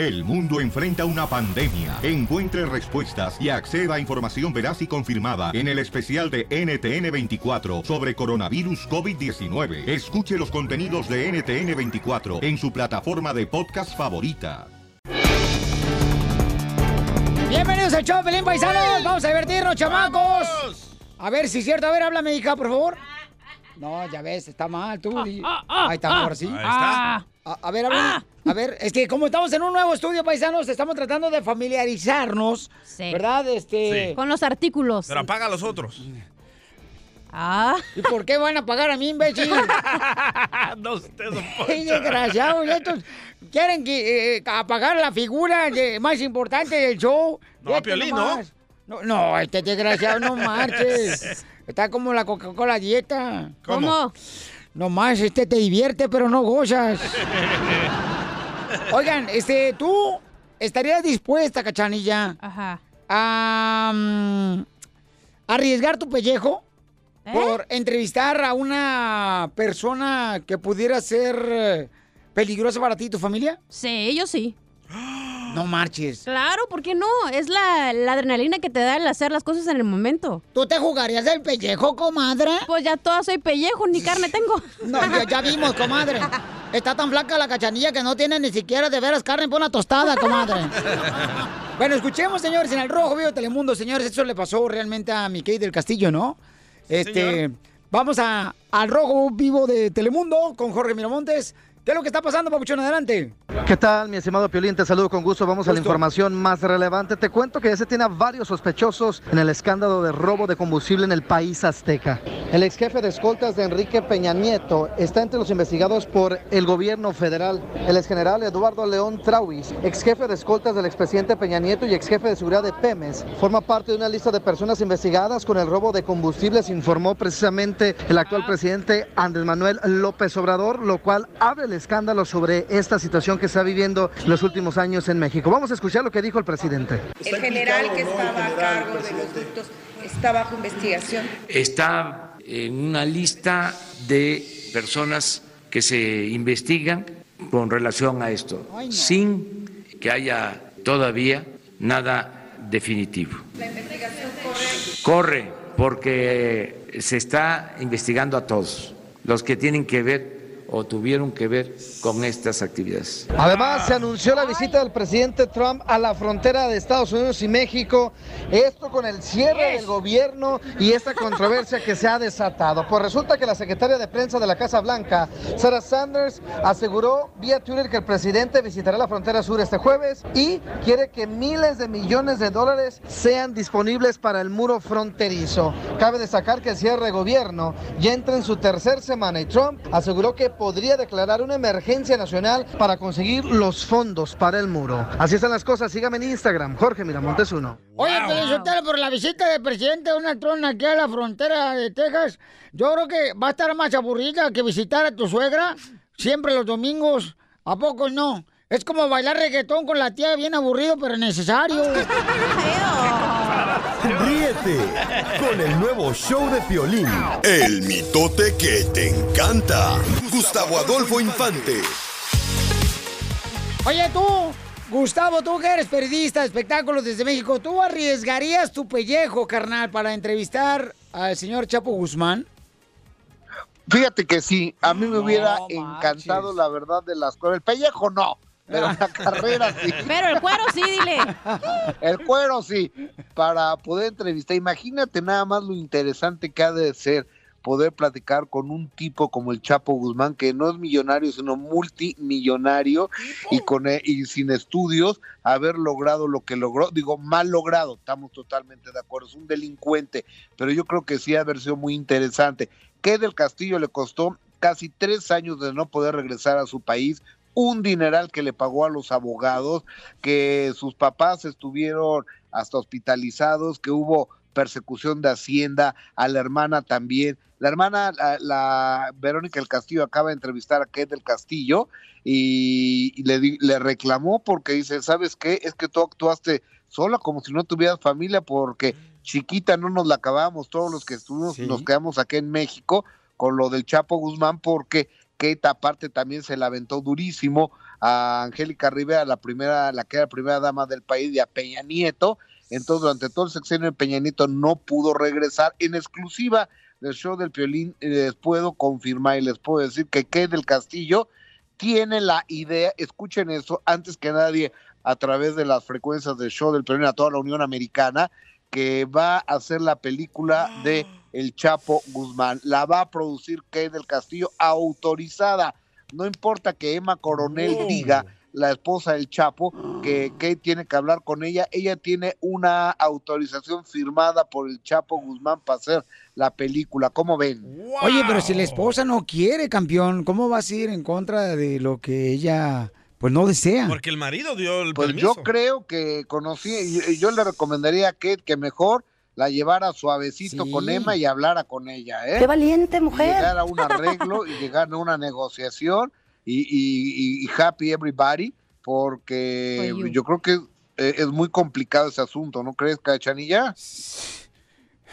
El mundo enfrenta una pandemia. Encuentre respuestas y acceda a información veraz y confirmada en el especial de NTN24 sobre coronavirus COVID-19. Escuche los contenidos de NTN24 en su plataforma de podcast favorita. Bienvenidos al show, Pelín Paisanos. Vamos a divertirnos, chamacos. A ver si es cierto. A ver, háblame, hija, por favor. No, ya ves, está mal tú. Ahí está, ahora sí. Ahí está. A, a ver. A ver, es que como estamos en un nuevo estudio, paisanos, estamos tratando de familiarizarnos, ¿verdad? Este... Sí. Con los artículos. Pero apaga a los otros. Ah. ¿Y por qué van a pagar a mí, imbécil? no, usted don ¡Qué desgraciados! Estos quieren que, eh, apagar la figura de- más importante del show. No, Fíjate Piolín, no. No, este desgraciado no marches. Está como la Coca-Cola dieta. ¿Cómo? Más, este te divierte, pero no gozas. Oigan, este, ¿tú estarías dispuesta, cachanilla, Ajá. a mm, arriesgar tu pellejo ¿Eh? por entrevistar a una persona que pudiera ser eh, peligrosa para ti y tu familia? Sí, yo sí. No marches. Claro, ¿por qué no? Es la, la adrenalina que te da el hacer las cosas en el momento. ¿Tú te jugarías el pellejo, comadre? Pues ya toda soy pellejo, ni carne tengo. No, ya, ya vimos, comadre. Está tan flaca la cachanilla que no tiene ni siquiera de veras carne para una tostada, comadre. Bueno, escuchemos, señores, en el Rojo Vivo de Telemundo, señores, eso le pasó realmente a Mickey del Castillo, ¿no? Este, vamos a, al Rojo Vivo de Telemundo con Jorge Miramontes. ¿Qué es lo que está pasando, Papuchón? Adelante. ¿Qué tal, mi estimado Piolín? Te saludo con gusto. Vamos a la información más relevante. Te cuento que ya se tiene a varios sospechosos en el escándalo de robo de combustible en el país azteca. El ex jefe de escoltas de Enrique Peña Nieto está entre los investigados por el gobierno federal. El ex general Eduardo León Trauis, ex jefe de escoltas del expresidente Peña Nieto y ex jefe de seguridad de Pemes, forma parte de una lista de personas investigadas con el robo de combustibles, informó precisamente el actual presidente Andrés Manuel López Obrador, lo cual abre el escándalo sobre esta situación que está viviendo los últimos años en México. Vamos a escuchar lo que dijo el presidente. El general que estaba a cargo de los ductos está bajo investigación. está en una lista de personas que se investigan con relación a esto, sin que haya todavía nada definitivo. La investigación corre. Corre porque se está investigando a todos los que tienen que ver o tuvieron que ver con estas actividades. Además, se anunció la visita del presidente Trump a la frontera de Estados Unidos y México. Esto con el cierre del gobierno y esta controversia que se ha desatado. Pues resulta que la secretaria de prensa de la Casa Blanca, Sarah Sanders, aseguró vía Twitter que el presidente visitará la frontera sur este jueves y quiere que miles de millones de dólares sean disponibles para el muro fronterizo. Cabe destacar que el cierre de gobierno ya entra en su tercer semana y Trump aseguró que podría declarar una emergencia nacional para conseguir los fondos para el muro. Así están las cosas. Sígame en Instagram, Jorge Miramontes 1. Oye, Pelizotelo, por la visita del presidente Donald Trump aquí a la frontera de Texas, yo creo que va a estar más aburrida que visitar a tu suegra siempre los domingos. ¿A poco no? Es como bailar reggaetón con la tía, bien aburrido, pero necesario. Ríete con el nuevo show de Piolín. El mitote que te encanta. Gustavo Adolfo Infante. Oye, tú, Gustavo, tú que eres periodista de espectáculos desde México, ¿tú arriesgarías tu pellejo, carnal, para entrevistar al señor Chapo Guzmán? Fíjate que sí, a mí me hubiera No encantado la verdad de las cosas. El pellejo no, pero la carrera sí. Pero el cuero sí, dile. El cuero sí, para poder entrevistar. Imagínate nada más lo interesante que ha de ser poder platicar con un tipo como el Chapo Guzmán, que no es millonario, sino multimillonario y, con, y sin estudios, haber logrado lo que logró. Digo, mal logrado, estamos totalmente de acuerdo, es un delincuente, pero yo creo que sí ha haber sido muy interesante. Que del Castillo le costó casi tres años de no poder regresar a su país, un dineral que le pagó a los abogados, que sus papás estuvieron hasta hospitalizados, que hubo persecución de Hacienda, a la hermana también. La hermana, la, la Verónica del Castillo, acaba de entrevistar a Kate del Castillo y, y le, di- le reclamó porque dice, ¿sabes qué? Es que tú actuaste sola como si no tuvieras familia porque chiquita no nos la acabamos, todos los que estuvimos nos quedamos aquí en México con lo del Chapo Guzmán porque Kate aparte también se la aventó durísimo a Angélica Rivera, la primera, la que era primera dama del país, y a Peña Nieto. Entonces, durante todo el sexenio Peña Nieto no pudo regresar. En exclusiva del show del Piolín, eh, les puedo confirmar y les puedo decir que Kate del Castillo tiene la idea, escuchen eso, antes que nadie, a través de las frecuencias del show del Piolín a toda la Unión Americana, que va a hacer la película de El Chapo Guzmán. La va a producir Kate del Castillo autorizada. No importa que Emma Coronel Oh. diga, la esposa del Chapo, que Kate tiene que hablar con ella. Ella tiene una autorización firmada por el Chapo Guzmán para hacer la película. ¿Cómo ven? Oye, pero si la esposa no quiere, campeón, ¿cómo vas a ir en contra de lo que ella, pues, no desea? Porque el marido dio el Pues permiso. yo creo que conocí, yo, yo le recomendaría a Kate que mejor la llevara suavecito Sí. con Emma y hablara con ella, ¿eh? Qué valiente, Y mujer. llegar a un arreglo y llegar a una negociación y, y- y- y happy everybody, porque yo creo que eh, es muy complicado ese asunto, ¿no crees, Cachanilla?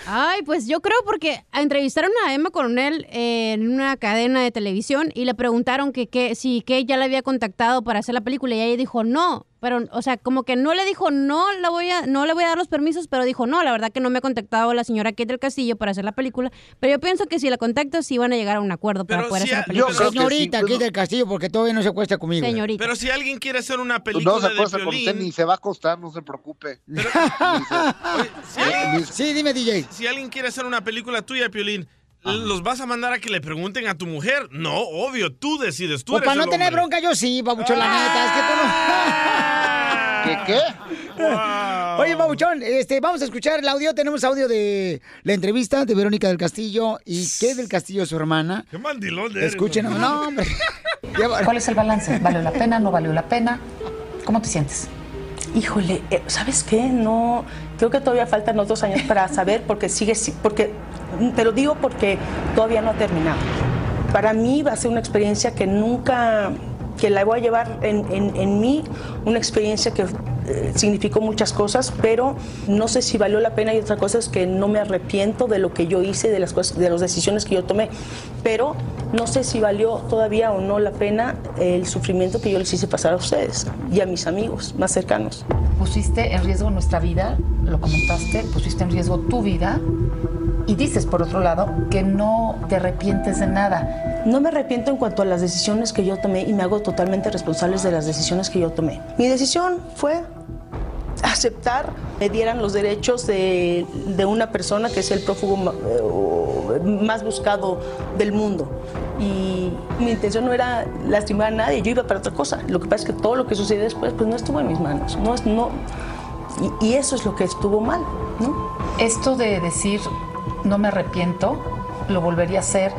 Ay, pues yo creo porque entrevistaron a Emma Coronel eh, en una cadena de televisión y le preguntaron que, que si que ella la había contactado para hacer la película y ella dijo no, pero o sea, como que no le dijo no, la voy a no le voy a dar los permisos, pero dijo no, la verdad que no me ha contactado la señora Kate del Castillo para hacer la película, pero yo pienso que si la contacto sí van a llegar a un acuerdo para Pero poder si hacer la película. yo creo que Señorita, sí, aquí del castillo, porque todavía no se acuesta conmigo. Señorita. Pero si alguien quiere hacer una Pues película no se acuesta con usted ni se va a acostar, no se preocupe. Oye, si, alguien, Sí, dime, DJ. si alguien quiere hacer una película tuya, Piolín, ¿los vas a mandar a que le pregunten a tu mujer? No, obvio, tú decides, tú Pues eres para no el tener hombre. bronca, yo sí, babuchón, la neta, es que tú no... ¿Qué qué? Wow. Oye, babuchón, este, vamos a escuchar el audio. Tenemos audio de la entrevista de Verónica del Castillo y qué del Castillo, su hermana. Qué mandilón eres, Escuchen, ¿no? no, hombre. ¿Cuál es el balance? ¿Valió la pena? ¿No valió la pena? ¿Cómo te sientes? Híjole, eh, ¿sabes qué? No, creo que todavía faltan otros años para saber porque sigue, si- porque, te lo digo porque todavía no ha terminado. Para mí va a ser una experiencia que nunca, que la voy a llevar en, en- en mí, una experiencia que eh, significó muchas cosas, pero no sé si valió la pena y otra cosa es que no me arrepiento de lo que yo hice, de las cosas, de las decisiones que yo tomé, pero no sé si valió todavía o no la pena el sufrimiento que yo les hice pasar a ustedes y a mis amigos más cercanos. Pusiste en riesgo nuestra vida, lo comentaste, pusiste en riesgo tu vida y dices, por otro lado, que no te arrepientes de nada. No me arrepiento en cuanto a las decisiones que yo tomé y me hago totalmente responsables de las decisiones que yo tomé. Mi decisión fue aceptar me dieran los derechos de, de una persona que es el prófugo eh, más buscado del mundo. Y mi intención no era lastimar a nadie, yo iba para otra cosa. Lo que pasa es que todo lo que sucedió después pues no estuvo en mis manos. No, no, y, y eso es lo que estuvo mal. ¿no? Esto de decir, no me arrepiento, lo volvería a hacer,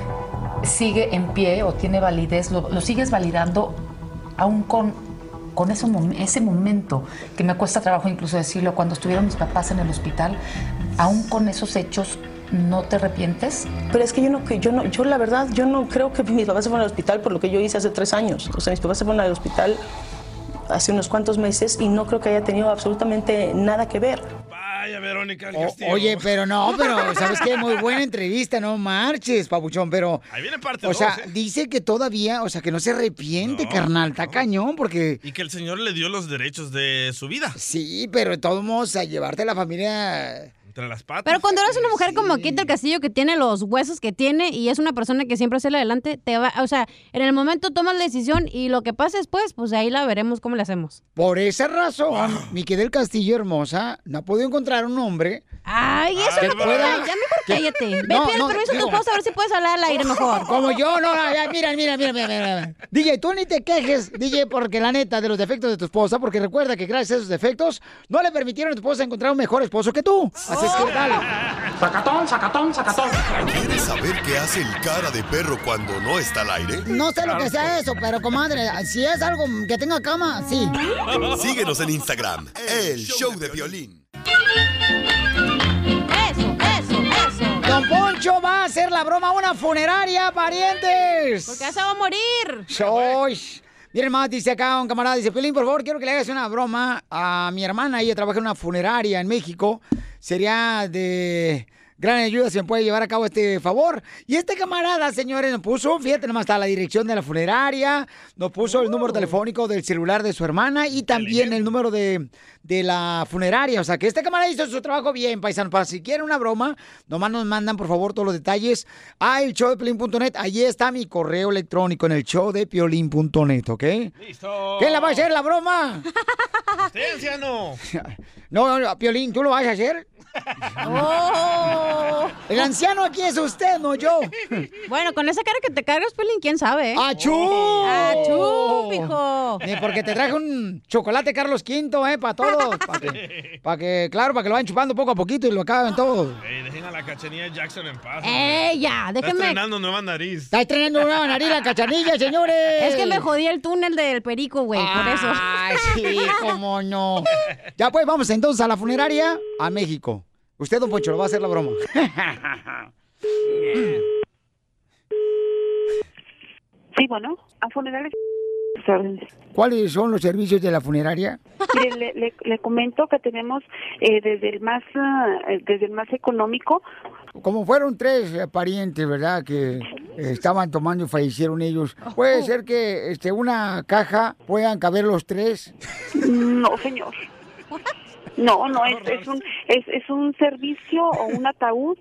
sigue en pie o tiene validez, lo, sigues validando aún con, con ese, ese momento, que me cuesta trabajo incluso decirlo, cuando estuvieron mis papás en el hospital, aún con esos hechos, ¿no te arrepientes? Pero es que yo no, yo no, yo la verdad, yo no creo que mis papás se fueron al hospital por lo que yo hice hace tres años. O sea, mis papás se fueron al hospital hace unos cuantos meses y no creo que haya tenido absolutamente nada que ver. Vaya, Verónica del O- oye, pero no, pero ¿sabes qué? Muy buena entrevista, no marches, papuchón, pero... Ahí viene parte O dos, sea, ¿eh? dice que todavía, o sea, que no se arrepiente, No, carnal, está cañón, porque... Y que el señor le dio los derechos de su vida. Sí, pero de todos modos, a llevarte a la familia... Entre las patas. Pero cuando eres una mujer como Kate del Castillo que tiene los huesos que tiene y es una persona que siempre sale adelante, te va, o sea, en el momento tomas la decisión y lo que pase después, pues ahí la veremos cómo le hacemos. Por esa razón, mi querida del Castillo hermosa no ha podido encontrar un hombre... Ay, eso que no te pueda- Ya mejor que- cállate. Ve, No, pide el no, permiso a tu digo- esposa a ver si puedes hablar al aire mejor. Como yo, no, no, ya, mira, mira, mira, mira, mira. DJ, tú ni te quejes, DJ, porque la neta de los defectos de tu esposa, porque recuerda que gracias a esos defectos no le permitieron a tu esposa encontrar un mejor esposo que tú. Así es que dale. Sacatón, sacatón, sacatón. ¿Quieres saber qué hace el cara de perro cuando no está al aire? No sé lo que sea eso, pero comadre, si es algo que tenga cama, sí. Síguenos en Instagram, el show de violín. Eso, eso, eso. Don Poncho va a hacer la broma a una funeraria, parientes. Porque ya se va a morir. Soy. Miren más, dice acá un camarada, dice, Pelín, por favor, quiero que le hagas una broma a mi hermana. Ella trabaja en una funeraria en México. Sería de gran ayuda si me puede llevar a cabo este favor. Y este camarada, señores, nos puso, fíjate nomás, está la dirección de la funeraria, nos puso el número telefónico del celular de su hermana y también el número de, de la funeraria. O sea, que este camarada hizo su trabajo bien, paisano. Para si quieren una broma, nomás nos mandan, por favor, todos los detalles a el showdepiolín.net. Allí está mi correo electrónico en el showdepiolín.net, ¿ok? Listo. ¿Quién la va a hacer la broma? Usted, anciano. No, no, Piolín, ¿tú lo vas a hacer? Oh. El anciano aquí es usted, no yo. Bueno, con esa cara que te cargas, Pelín, quién sabe, ¿eh? ¡Achú! ¡Achú, pijo! Ni porque te traje un chocolate Carlos V, ¿eh? Para todos. Para que, pa' que, claro, para que lo vayan chupando poco a poquito y lo acaben todo. Ey, dejen a la cachanilla Jackson en paz. ¡Eh, ya! Está Déjenme... estrenando nueva nariz. Está estrenando una nariz la cachanilla, señores. Es que me jodí el túnel del perico, güey, por eso. Ay, sí, cómo no. Ya pues, vamos entonces a la funeraria a México. Usted, don Poncho, lo va a hacer la broma. Sí, bueno, a funerales. ¿Cuáles son los servicios de la funeraria? Mire, le, le, le comento que tenemos eh, desde el más ah, desde el más económico Como fueron tres eh, parientes, ¿verdad? Que eh, estaban tomando y fallecieron ellos. ¿Puede ser que este, una caja puedan caber los tres? No, señor. No, no, es, es un es, es un servicio o un ataúd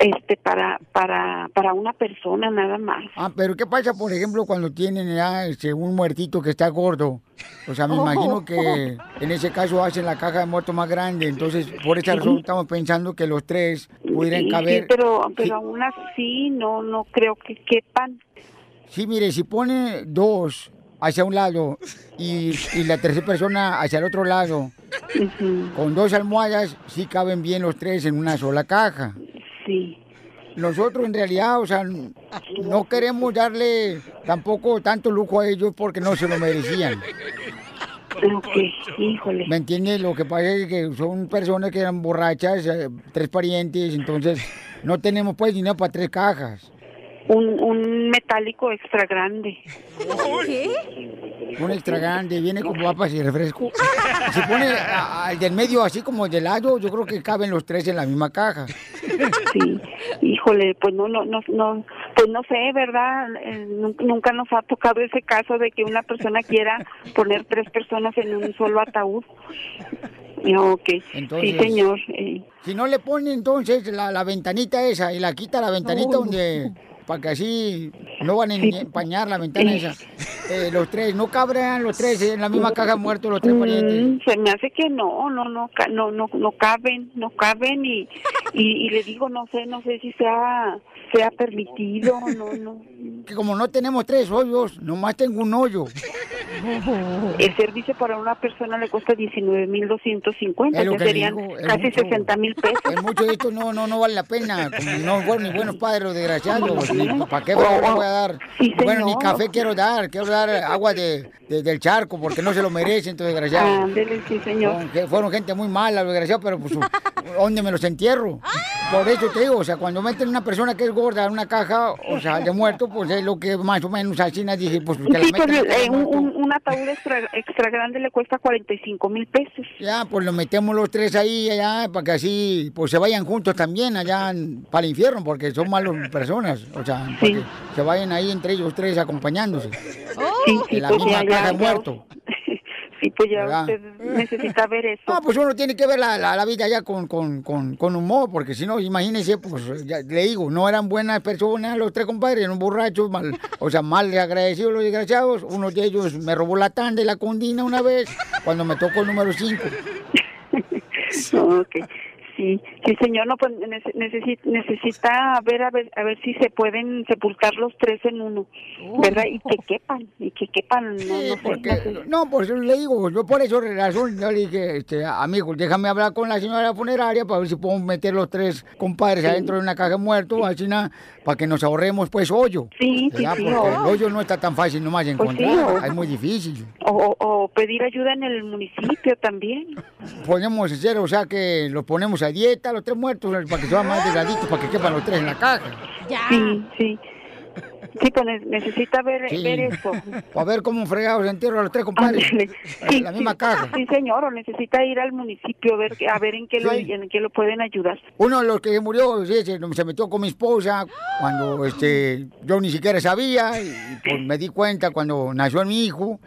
este para para para una persona nada más. Ah, pero ¿qué pasa, por ejemplo, cuando tienen ya este, un muertito que está gordo? O sea, me Oh. imagino que en ese caso hacen la caja de muerto más grande. Entonces, por esa razón estamos pensando que los tres pudieran Sí, sí, caber. pero pero Sí. aún así no no creo que quepan. Sí, mire, si pone dos hacia un lado y, y la tercera persona hacia el otro lado, con dos almohadas, sí caben bien los tres en una sola caja. Sí. Nosotros en realidad, o sea, no queremos darle tampoco tanto lujo a ellos porque no se lo merecían. Ok, híjole. ¿Me entiendes? Lo que pasa es que son personas que eran borrachas, eh, tres parientes, entonces no tenemos pues dinero para tres cajas. Un, un metálico extra grande. Un extra grande, viene con papas y refresco. Se pone al del medio así como de lado, yo creo que caben los tres en la misma caja. Sí, híjole, pues no, no, no, no, pues no sé, ¿verdad? Eh, nun- nunca nos ha tocado ese caso de que una persona quiera poner tres personas en un solo ataúd. Ok, Entonces- sí, señor. eh, Si no le pone entonces la, la ventanita esa y la quita la ventanita donde para que así no van a empañar la ventana esa. Eh, los tres, no cabrían los tres en la misma caja muertos los tres parientes. mm, se me hace que no, no, no, no, no, no caben, no caben y, y, y le digo, no sé, no sé si sea, sea permitido, no, no. Que como no tenemos tres hoyos, nomás tengo un hoyo. El servicio para una persona le cuesta 19.250, Es lo ya que serían digo, casi mucho. 60 mil pesos. Es mucho de esto no, no, no vale la pena. Como no fueron ni buenos padres los desgraciados. ¿Para qué le voy a dar? bueno, ni café quiero dar. Quiero dar agua de, de- del charco porque no se lo merecen, estos desgraciados. Ándele, sí, señor. Fueron, fueron gente muy mala, los desgraciados, pero pues, ¿dónde me los entierro? Por eso te digo, o sea, cuando meten una persona que es gorda en una caja, o sea, de muerto, pues es lo que más o menos así dije, pues que la Sí, pues, la caja eh, un, un- ataúd extra, extra grande le cuesta 45 mil pesos. Ya, pues lo metemos los tres ahí, allá, para que así, pues se vayan juntos también allá en- para el infierno, porque son malas personas, o sea, para que se vayan ahí entre ellos tres acompañándose. Sí, sí, en la pues, misma caja ya. muerto. Sí, pues ya ¿Verdad? usted necesita ver eso. Ah, pues uno tiene que ver la, la- la vida ya con, con, con, con humor, porque si no, imagínese, pues ya le digo, no eran buenas personas los tres compadres, eran borrachos, mal, o sea, mal agradecidos los desgraciados. Uno de ellos me robó la tanda y la condina una vez, cuando me tocó el número 5. Ok, sí, sí, señor, no, pues nece- necesi- necesita ver a ver a ver si se pueden sepultar los tres en uno, ¿verdad? Y que quepan, y que quepan, no, no sé, no sé. No, por eso le digo, yo por eso razón, yo le dije, este, amigo, déjame hablar con la señora funeraria para ver si podemos meter los tres compadres adentro de una caja de muertos, así nada, para que nos ahorremos pues hoyo. Sí, sí, ¿verdad? sí, Porque oh. el hoyo no está tan fácil nomás de Pues sí, encontrar, oh. es muy difícil. O, o- pedir ayuda en el municipio también. Podemos hacer, o sea, que los ponemos a dieta, los tres muertos, para que sean más delgaditos, para que quepan los tres en la caja. Sí, sí. Sí, pues ne- necesita ver, Sí. ver esto. A ver cómo fregados entierro a los tres compadres. Sí, en la misma sí, casa. Sí, señor, o necesita ir al municipio a ver, a ver en qué, lo, Sí. en qué lo pueden ayudar. Uno de los que murió sí, se, se metió con mi esposa cuando este, yo ni siquiera sabía y pues me di cuenta cuando nació mi hijo,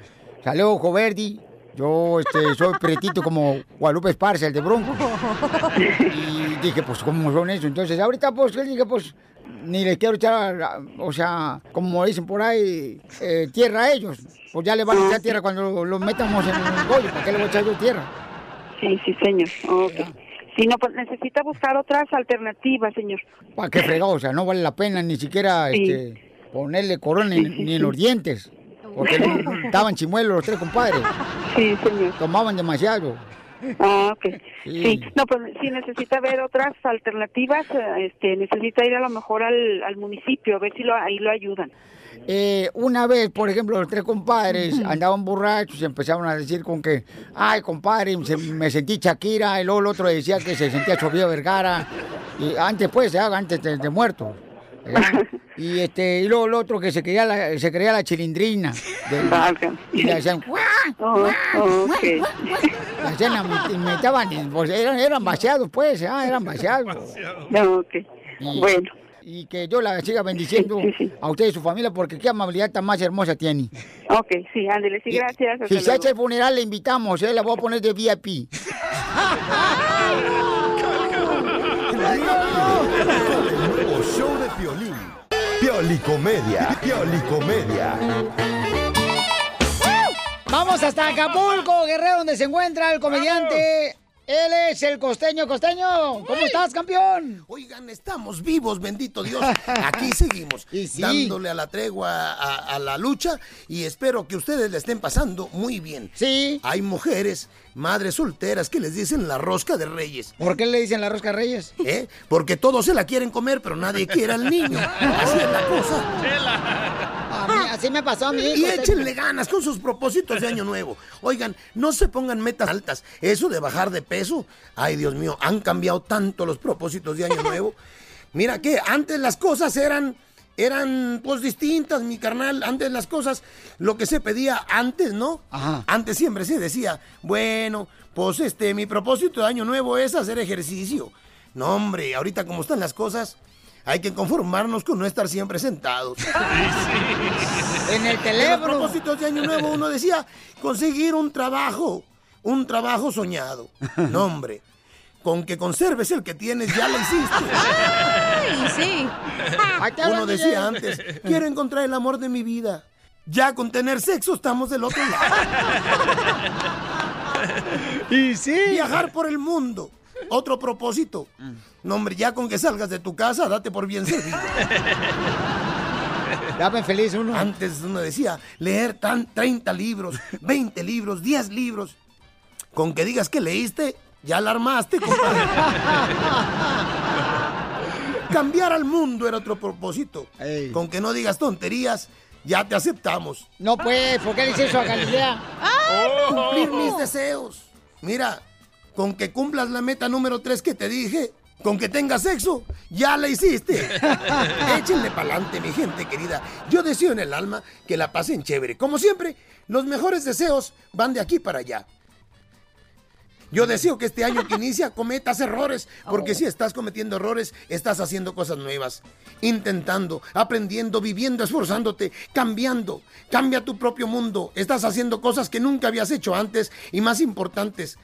salió ojo verde. Yo este, soy pretito como Guadalupe Esparza, el de Bronco. Y dije, pues, ¿cómo son eso? Entonces, ahorita, pues, le dije, pues, ni les quiero echar, o sea, como dicen por ahí, eh, tierra a ellos. Pues ya le van a echar tierra cuando los metamos en el bollo. ¿Para qué le voy a echar yo tierra? Sí, sí, señor. Ok. Si no, pues necesita buscar otras alternativas, señor. ¿Para qué fregado? O sea, no vale la pena ni siquiera Sí. este, ponerle corona ni, ni en los dientes. Porque estaban chimuelos los tres compadres. Sí, señor. Tomaban demasiado. Ah, ok. Sí. Sí. No, pues si necesita ver otras alternativas, eh, este, necesita ir a lo mejor al, al municipio a ver si lo, ahí lo ayudan. Eh, una vez, por ejemplo, los tres compadres andaban borrachos y empezaron a decir con que, ay, compadre, se- me sentí Shakira, y luego el otro decía que se sentía Sofía Vergara, y antes pues, antes de, de muerto. Y este, y luego el otro que se creía la, se creía la chilindrina. del- y le hacían, ¡guau! Oh. Le hacían imitaban, pues eran, eran vaciados, pues, ah, eran vaciados. No. Y, Bueno. Y que yo la siga bendiciendo a usted y su familia, porque qué amabilidad tan más hermosa tiene. Ok, sí, ándele, sí, gracias. Si se hace el funeral, le invitamos, ¿eh? La voy a poner de VIP. Piolicomedia. Piolicomedia. Vamos hasta Acapulco, Guerrero, donde se encuentra el comediante. Él es el costeño. Costeño, ¿cómo estás, campeón? Oigan, estamos vivos, bendito Dios. Aquí seguimos, dándole a la tregua a, a la lucha y espero que ustedes le estén pasando muy bien. Sí. Hay mujeres, madres solteras, que les dicen la rosca de reyes. ¿Por qué le dicen la rosca de reyes? ¿Eh? Porque todos se la quieren comer, pero nadie quiere al niño. Así es la cosa. A mí- así me pasó a mí. Y échenle ganas con sus propósitos de año nuevo. Oigan, no se pongan metas altas. Eso de bajar de peso, ay Dios mío, han cambiado tanto los propósitos de año nuevo. Mira que antes las cosas eran eran pues distintas, mi carnal. Antes las cosas, lo que se pedía antes, ¿no? Antes siempre se decía, bueno, pues este, mi propósito de año nuevo es hacer ejercicio. No, hombre, ahorita como están las cosas, hay que conformarnos con no estar siempre sentados. En el En teléfono. los propósitos de Año Nuevo uno decía conseguir un trabajo, un trabajo soñado. No, hombre, con que conserves el que tienes ya lo hiciste. Ay, sí. Uno decía antes, quiero encontrar el amor de mi vida. Ya con tener sexo estamos del otro lado. Y sí. Viajar por el mundo. Otro propósito. No, hombre, ya con que salgas de tu casa, date por bien servido. Dame feliz uno. Antes uno decía, leer tan 30 libros, 20 libros, 10 libros. Con que digas que leíste, ya la armaste, compadre. Cambiar al mundo era otro propósito. Con que no digas tonterías, ya te aceptamos. No, pues, ¿por qué le hice eso a Galilea? Cumplir mis deseos. Mira, con que cumplas la meta número 3 que te dije, con que tengas sexo, ya la hiciste. Échenle pa'lante, mi gente querida. Yo deseo en el alma que la pasen chévere. Como siempre, los mejores deseos van de aquí para allá. Yo deseo que este año que inicia cometas errores, porque si estás cometiendo errores, estás haciendo cosas nuevas, intentando, aprendiendo, viviendo, esforzándote, cambiando. Cambia tu propio mundo. Estás haciendo cosas que nunca habías hecho antes y más importantes.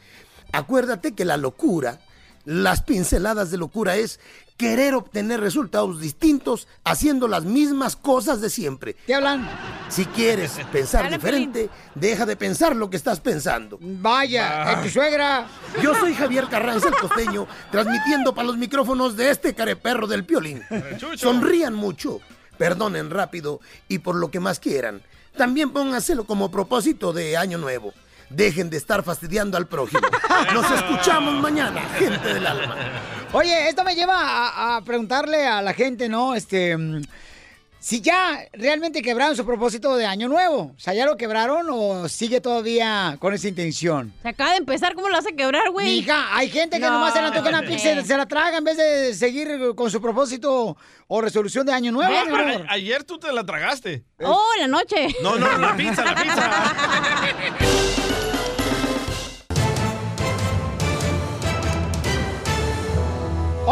Acuérdate que la locura, las pinceladas de locura es querer obtener resultados distintos haciendo las mismas cosas de siempre. ¿Qué hablan? Si quieres pensar diferente, deja de pensar lo que estás pensando. Vaya, ¿es tu suegra? Yo soy Javier Carranza el costeño, transmitiendo para los micrófonos de este careperro del piolín. Sonrían mucho, perdonen rápido y por lo que más quieran. También póngaselo como propósito de año nuevo. Dejen de estar fastidiando al prójimo. Nos escuchamos mañana, gente del alma. Oye, esto me lleva a, a preguntarle a la gente, ¿no? Este, mm, si ya realmente quebraron su propósito de año nuevo. O sea, ¿ya lo quebraron o sigue todavía con esa intención? Se acaba de empezar, ¿cómo lo hace quebrar, güey? Mija, hay gente que No. nomás se le antoja una pizza se la traga en vez de seguir con su propósito o resolución de año nuevo, No, a- ayer tú te la tragaste. Oh, la noche. No, no, la pizza, la pizza.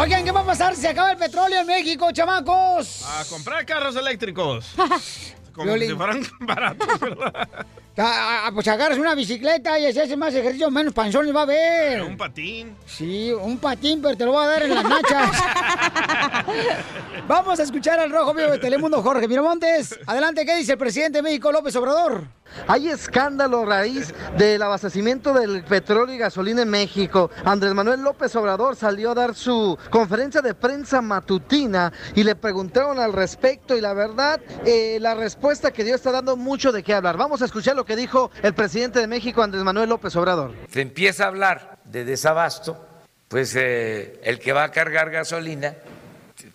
Oigan, ¿qué va a pasar si se acaba el petróleo en México, chamacos? A comprar carros eléctricos. Como Violín. si fueran baratos, ¿verdad? Ah, ah, pues agarras una bicicleta y se hace más ejercicio, menos panzones va a haber. Un patín. Sí, un patín, pero te lo voy a dar en las nachas. Vamos a escuchar al rojo vivo de Telemundo, Jorge Miramontes. Adelante, ¿qué dice el presidente de México, López Obrador? Hay escándalo a raíz del abastecimiento del petróleo y gasolina en México. Andrés Manuel López Obrador salió a dar su conferencia de prensa matutina y le preguntaron al respecto y la verdad, eh, la respuesta que dio está dando mucho de qué hablar. Vamos a escuchar lo que dijo el presidente de México, Andrés Manuel López Obrador. se empieza a hablar de desabasto, pues eh, el que va a cargar gasolina,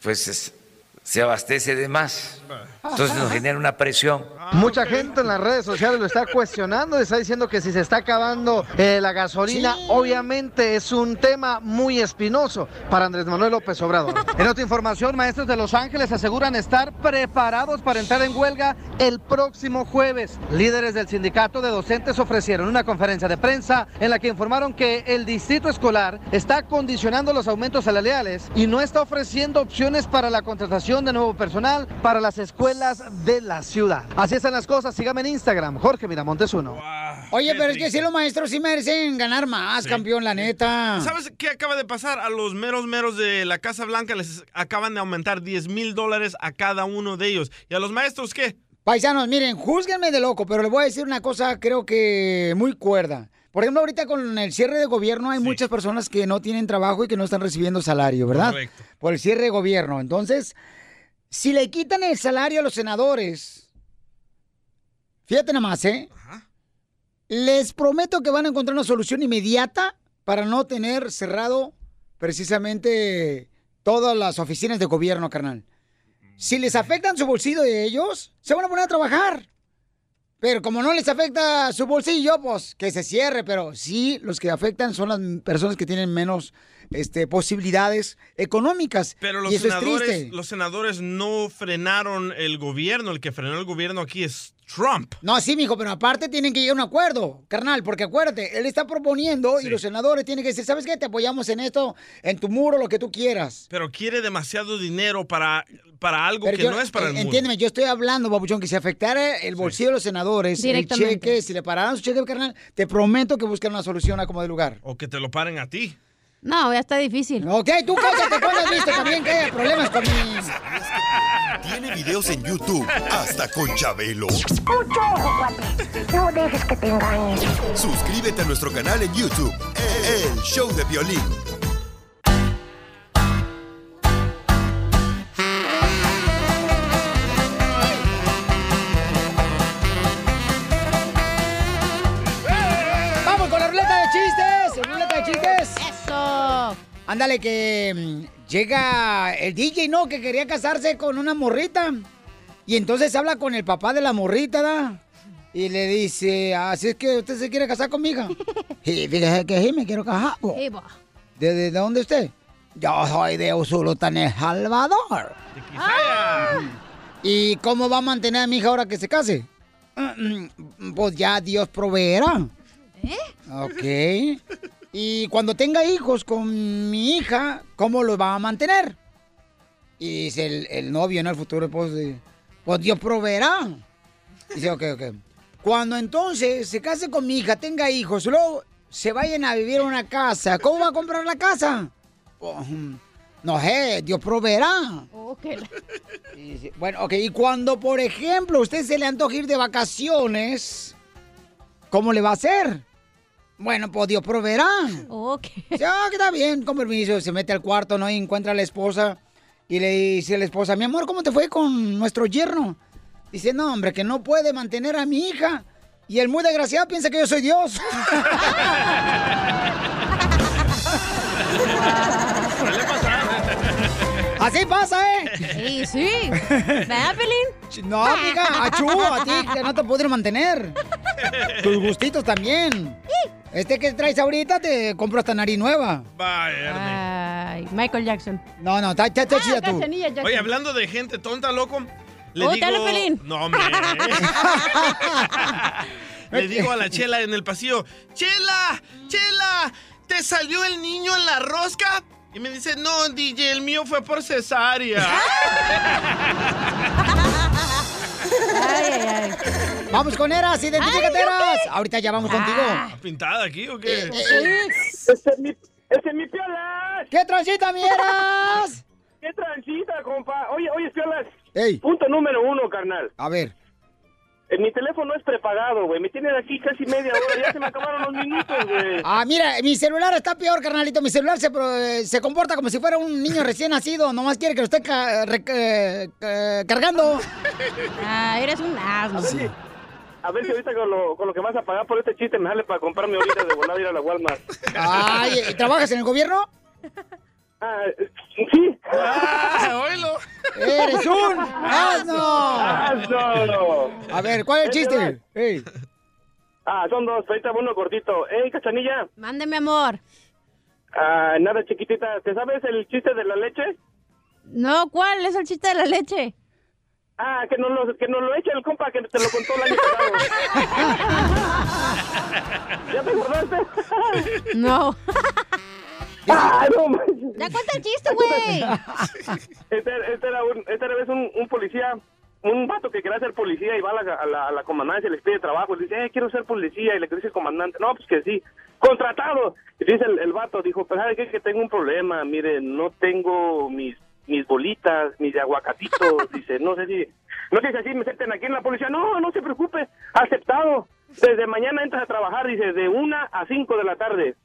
pues es- se abastece de más. Entonces nos genera una presión. Mucha gente en las redes sociales lo está cuestionando y está diciendo que si se está acabando eh, la gasolina, obviamente es un tema muy espinoso para Andrés Manuel López Obrador. En otra información, maestros de Los Ángeles aseguran estar preparados para entrar en huelga el próximo jueves. Líderes del sindicato de docentes ofrecieron una conferencia de prensa en la que informaron que el distrito escolar está condicionando los aumentos salariales y no está ofreciendo opciones para la contratación de nuevo personal para las escuelas de la ciudad. Así están las cosas. Sígame en Instagram, Jorge Miramontes uno. Oye, pero es que si los maestros sí merecen ganar más, campeón, la neta. ¿Sabes qué acaba de pasar? A los meros meros de la Casa Blanca les acaban de aumentar 10 mil dólares a cada uno de ellos. ¿Y a los maestros qué? Paisanos, miren, júzguenme de loco, pero les voy a decir una cosa, creo que muy cuerda. Por ejemplo, ahorita con el cierre de gobierno hay muchas personas que no tienen trabajo y que no están recibiendo salario, ¿verdad? Correcto. Por el cierre de gobierno. Entonces, si le quitan el salario a los senadores, fíjate nada más, ¿eh? Les prometo que van a encontrar una solución inmediata para no tener cerrado precisamente todas las oficinas de gobierno, carnal. Si les afectan su bolsillo de ellos, se van a poner a trabajar. Pero como no les afecta su bolsillo, pues que se cierre. Pero sí, los que afectan son las personas que tienen menos este, posibilidades económicas. Pero los y eso es senadores, triste. los senadores no frenaron el gobierno. El que frenó el gobierno aquí es Trump. No, sí, mijo, pero aparte tienen que llegar a un acuerdo, carnal, porque acuérdate, él está proponiendo y los senadores tienen que decir, ¿sabes qué? Te apoyamos en esto, en tu muro, lo que tú quieras. Pero quiere demasiado dinero para, para algo Pero que yo- no es para el mundo. Entiéndeme, yo estoy hablando, babuchón, que si afectara el bolsillo de los senadores, el Directamente. cheque, si le pararan su cheque, carnal, te prometo que buscan una solución a como de lugar. O que te lo paren a ti. No, ya está difícil. Ok, tú cállate, ¿cuándo has visto también que haya problemas con mi... Tiene videos en YouTube hasta con Chabelo. Mucho ojo, cuate. No dejes que te engañen. Suscríbete a nuestro canal en YouTube, El Show de Violín. Ándale, que mm, llega el DJ, ¿no? Que quería casarse con una morrita. Y entonces habla con el papá de la morrita, ¿da? Y le dice, así es que usted se quiere casar con mi hija. Y fíjese que sí, me quiero casar. ¿De, de, de dónde usted? Yo soy de Usulután, El Salvador. ¿Y cómo va a mantener a mi hija ahora que se case? Pues ya Dios proveerá. Ok. Y cuando tenga hijos con mi hija, ¿cómo los va a mantener? Y dice el, el novio en el futuro, pues, de- pues Dios proveerá. Dice, ok, ok. Cuando entonces se case con mi hija, tenga hijos, luego se vayan a vivir a una casa, ¿cómo va a comprar la casa? Pues, mm, no sé, Dios proveerá. Y dice, Bueno, ok, y cuando, por ejemplo, usted se le antoja ir de vacaciones, ¿cómo le va a hacer? Bueno, pues Dios proveerá. Ok. Ah, que está bien, con permiso. Se mete al cuarto, ¿no? Y encuentra a la esposa. Y le dice a la esposa, mi amor, ¿cómo te fue con nuestro yerno? Dice, no, hombre, que no puede mantener a mi hija. Y el muy desgraciado piensa que yo soy Dios. Así pasa, ¿eh? Sí, sí. ¿Verdad, Pelín? No, amiga, achú, a ti que no te pudieron mantener. Tus gustitos también. Este que traes ahorita te compro hasta nariz nueva. Ay, Michael Jackson. No, no, está está chida tú. Oye, hablando de gente tonta, loco. Le Oh, digo... dale, Pelín. No, hombre. le digo a la Chela en el pasillo, Chela, Chela, ¿te salió el niño en la rosca? Y me dice, no, DJ, el mío fue por cesárea. Ay, ay, ay. Vamos con Eras, identifícate, Eras. Ahorita ya vamos contigo. ¿Pintada aquí o qué? Ese es mi, ese es mi piolas. ¿Qué transita, mi Eras? ¿Qué transita, compa? Oye, oye, piolas. Ey. Punto número uno, carnal. A ver. Eh, Mi teléfono es prepagado, güey. Me tienen aquí casi media hora. Ya se me acabaron los minutos, güey. Ah, mira, mi celular está peor, carnalito. Mi celular se, pro- eh, se comporta como si fuera un niño recién nacido. Nomás quiere que lo esté ca- re- eh, eh, cargando. Ah, eres un asno. A ver, si, a ver si ahorita con lo, con lo que vas a pagar por este chiste me sale para comprarme ahorita de volada ir a la Walmart. Ay, ¿y ¿trabajas en el gobierno? Ah, sí. Ah, oílo. ¡Eres un asno! ¡Asno! A ver, ¿cuál es el chiste? Ey. Ah, son dos. Ahorita uno cortito. Ey, cachanilla. Mándeme, amor. Ah, nada, chiquitita. ¿Te sabes el chiste de la leche? No, ¿cuál es el chiste de la leche? Ah, que nos lo, que nos lo eche el compa que te lo contó el año pasado. ¿Ya te acordaste? No. ¡Ah, no manches! Ya cuenta el chiste, güey. Este, este era, un, este era vez un, un policía, un vato que quería ser policía y va a la, a la, a la comandancia y les pide trabajo. Le dice, eh, quiero ser policía. Y le dice el comandante, no, pues que sí. ¡Contratado! Y dice el, el vato, dijo, pues ¿sabe qué? Que tengo un problema. Mire, no tengo mis mis bolitas, mis aguacatitos. Dice, no sé si... No sé si así me acepten aquí en la policía. No, no se preocupe. Aceptado. Desde mañana entras a trabajar, dice, de una a cinco de la tarde.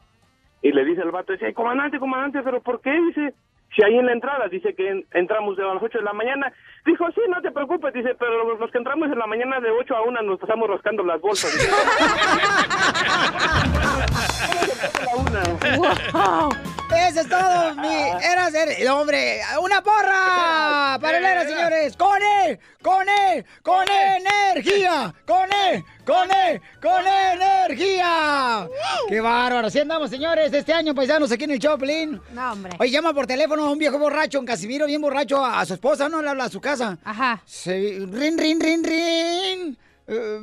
Y le dice el vato, dice, comandante, comandante, ¿pero por qué? Dice, si ahí en la entrada dice que en- entramos de las 8 de la mañana. Dijo, sí, no te preocupes, dice, pero los, los que entramos en la mañana de 8 a 1 nos pasamos rascando las bolsas. Dice, ¡Wow! Eso es todo, mi Eras, eres- hombre, una porra para el Eras, señores. ¡Con él! ¡Con él! ¡Con energía! ¡Con él! ¡Con él! ¡Con energía! ¡Qué bárbaro! Así andamos, señores, este año, paisanos, aquí en el Choplin. No, hombre. Oye, llama por teléfono a un viejo borracho, un Casimiro bien borracho, a, a su esposa, ¿no? Le habla a su casa. Ajá. Se, rin, rin, rin, rin. Eh,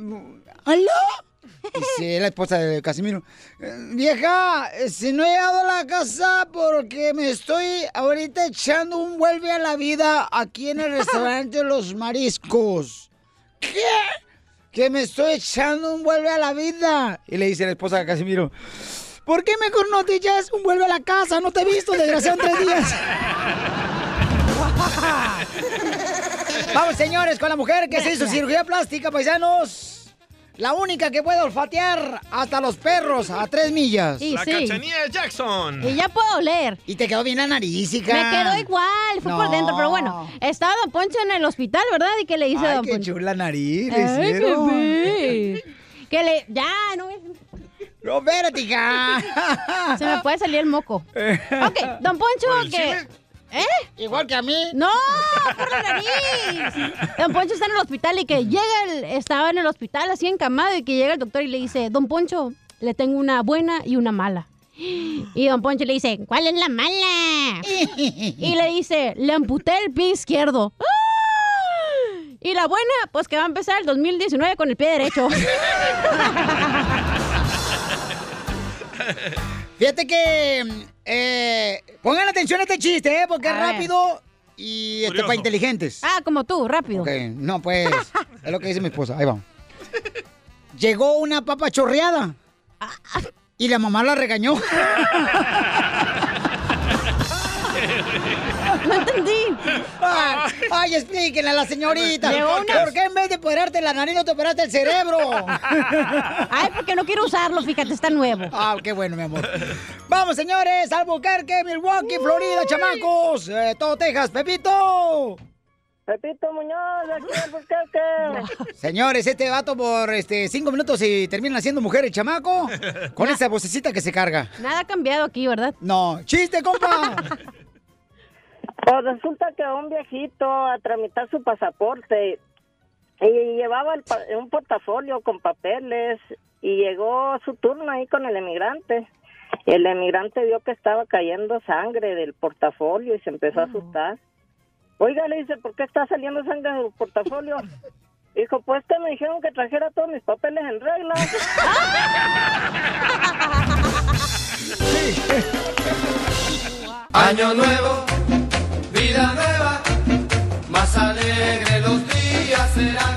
¿Aló? Dice la esposa de Casimiro. "Eh, Vieja, si no he llegado a la casa porque me estoy ahorita echando un vuelve a la vida aquí en el restaurante Los Mariscos. ¿Qué? Que me estoy echando un vuelve a la vida. Y le dice la esposa de Casimiro. ¿Por qué mejor no te echas un vuelve a la casa? No te he visto, desgraciado, en tres días. Vamos, señores, con la mujer que se hizo cirugía plástica, paisanos. La única que puede olfatear hasta los perros a tres millas. Y La sí. cachanilla Jackson. Y ya puedo oler. Y te quedó bien la nariz, hija. Me quedó igual, fue por No. dentro, pero bueno, estaba Don Poncho en el hospital, ¿verdad? ¿Y qué le hice a Ay, Don qué Poncho? chula nariz le Ay, hicieron. Que le... Ya, no me... No, espérate, hija. Se me puede salir el moco. Ok, Don Poncho, ¿Por el que... chile? ¿Eh? Igual que a mí. No, por la nariz. Don Poncho está en el hospital y que llega el, estaba en el hospital así encamado y que llega el doctor y le dice, Don Poncho, le tengo una buena y una mala. Y Don Poncho le dice, ¿cuál es la mala? Y le dice, le amputé el pie izquierdo. Y la buena, pues que va a empezar el 2019 con el pie derecho. Fíjate que. Eh, pongan atención a este chiste, ¿eh? Porque es rápido y este, para inteligentes. Ah, como tú, rápido. Ok, no, pues. es lo que dice mi esposa. Ahí va. Llegó una papa chorreada. Y la mamá la regañó. No entendí. Ay, ay, explíquenle a la señorita. ¿Por qué en vez de operarte la nariz no te operaste el cerebro? Ay, porque no quiero usarlo, fíjate, está nuevo. Ah, qué bueno, mi amor. Vamos, señores, Albuquerque, Milwaukee, Florida, chamacos. Eh, todo Texas, Pepito. Pepito Muñoz, de aquí al Albuquerque. Señores, este vato por este cinco minutos y termina siendo mujer el chamaco. Con esa vocecita que se carga. Nada ha cambiado aquí, ¿verdad? No, chiste, compa. Pues resulta que un viejito a tramitar su pasaporte y llevaba el pa- un portafolio con papeles y llegó su turno ahí con el emigrante. El emigrante vio que estaba cayendo sangre del portafolio y se empezó a asustar. Oiga, le dice, ¿por qué está saliendo sangre del portafolio? Dijo, pues que me dijeron que trajera todos mis papeles en regla. Año nuevo, vida nueva, más alegre los días serán.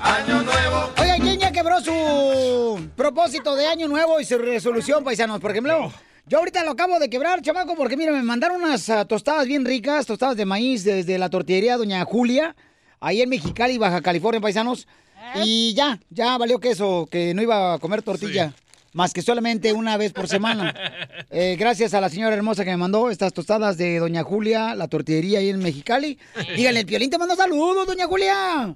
Año nuevo. Oiga, ¿quién ya quebró su propósito de año nuevo y su resolución, paisanos? Por ejemplo, yo ahorita lo acabo de quebrar, chamaco, porque mira, me mandaron unas ah, tostadas bien ricas, tostadas de maíz desde la tortillería Doña Julia, ahí en Mexicali, Baja California, paisanos. Y ya, ya valió queso, que no iba a comer tortilla. Más que solamente una vez por semana. Eh, gracias a la señora hermosa que me mandó estas tostadas de Doña Julia, la tortillería ahí en Mexicali. Díganle, el Piolín te mando saludos, Doña Julia.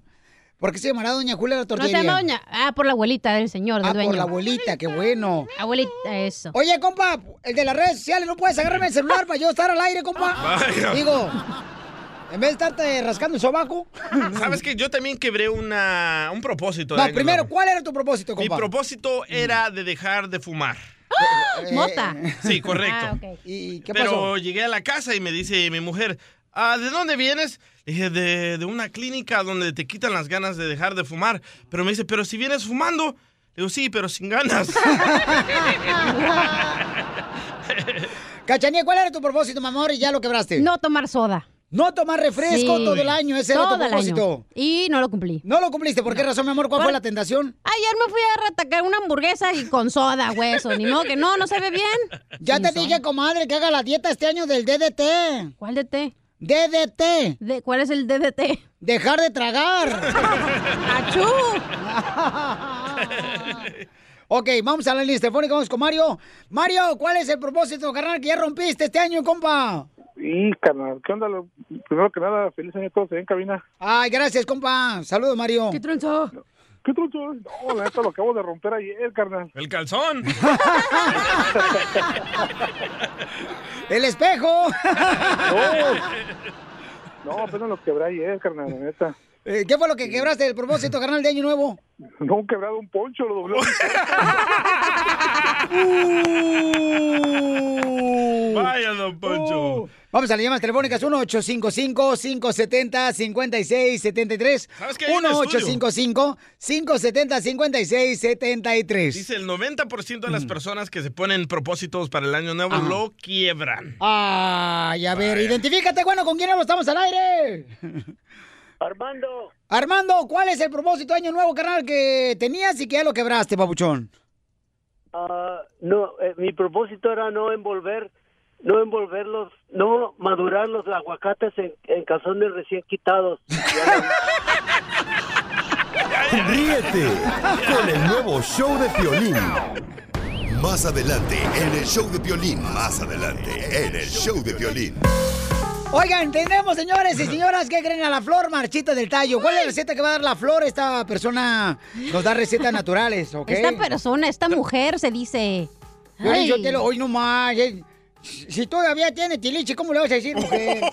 ¿Por qué se llamará Doña Julia la No tortillería? se llama doña. Ah, por la abuelita del señor, del Ah, dueño. por la abuelita, qué bueno. Abuelita, eso. Oye, compa, el de las redes sociales, ¿no puedes agarrarme el celular para yo estar al aire, compa? Vaya. Digo, en vez de estarte rascando el sobaco. ¿Sabes que Yo también quebré una, un propósito. No, primero. ¿cuál era tu propósito, Mi compa? propósito era de dejar de fumar. Eh, Mota. Sí, correcto. Ah, ok. ¿Y qué Pero llegué a la casa y me dice mi mujer, ah, ¿de dónde vienes? Le Dije, de, de una clínica donde te quitan las ganas de dejar de fumar. Pero me dice, pero si vienes fumando. Le digo, sí, pero sin ganas. Cachanía, ¿cuál era tu propósito, mi amor? Y ya lo quebraste. No tomar soda. No tomar refresco Sí. todo el año, ese era tu propósito. Y no lo cumplí. No lo cumpliste, ¿por qué razón, mi amor? ¿Cuál fue la tentación? Ayer me fui a retacar una hamburguesa y con soda, hueso. Ni modo que no, no se ve bien. Ya te dije, comadre, que haga la dieta este año del DDT. ¿Cuál DT? DDT. De, ¿Cuál es el DDT? Dejar de tragar. ¡Achú! ok, vamos a la lista telefónica, vamos con Mario. Mario, ¿cuál es el propósito, carnal, que ya rompiste este año, compa? Y, carnal, ¿qué onda? Lo- Primero que nada, feliz año a todos en cabina. Ay, gracias, compa. Saludos, Mario. ¿Qué tronzo? ¿Qué tronzo? No, la neta lo acabo de romper ayer, carnal. El calzón. ¡El espejo! No, apenas lo quebré ayer, carnal, la neta. Eh, ¿Qué fue lo que quebraste del propósito, carnal, de año nuevo? No, un quebrado un poncho, lo dobló. Vaya, don Poncho. Vamos a las llamadas telefónicas 1-855-570-5673. ¿Sabes qué? Hay un estudio. 1-855-570-5673. Dice, el 90% de las personas que se ponen propósitos para el año nuevo lo quiebran. Ay, a ver, identifícate, bueno, ¿con quién hablo? estamos al aire? Armando. Armando, ¿cuál es el propósito de año nuevo, carnal, que tenías y que ya lo quebraste, papuchón? Ah, no, eh, mi propósito era no envolver, no envolverlos, no madurar los aguacates en, en calzones recién quitados. Ríete con el nuevo show de Piolín. Más adelante en el show de Piolín. Más adelante en el show de Piolín. Oigan, tenemos, señores y señoras, que creen a la flor marchita del tallo? ¿Cuál es la receta que va a dar la flor? Esta persona nos da recetas naturales, ¿ok? Esta persona, esta mujer se dice. Ay. yo te lo hoy nomás. eh, Si todavía tiene tiliche, ¿cómo le vas a decir, mujer?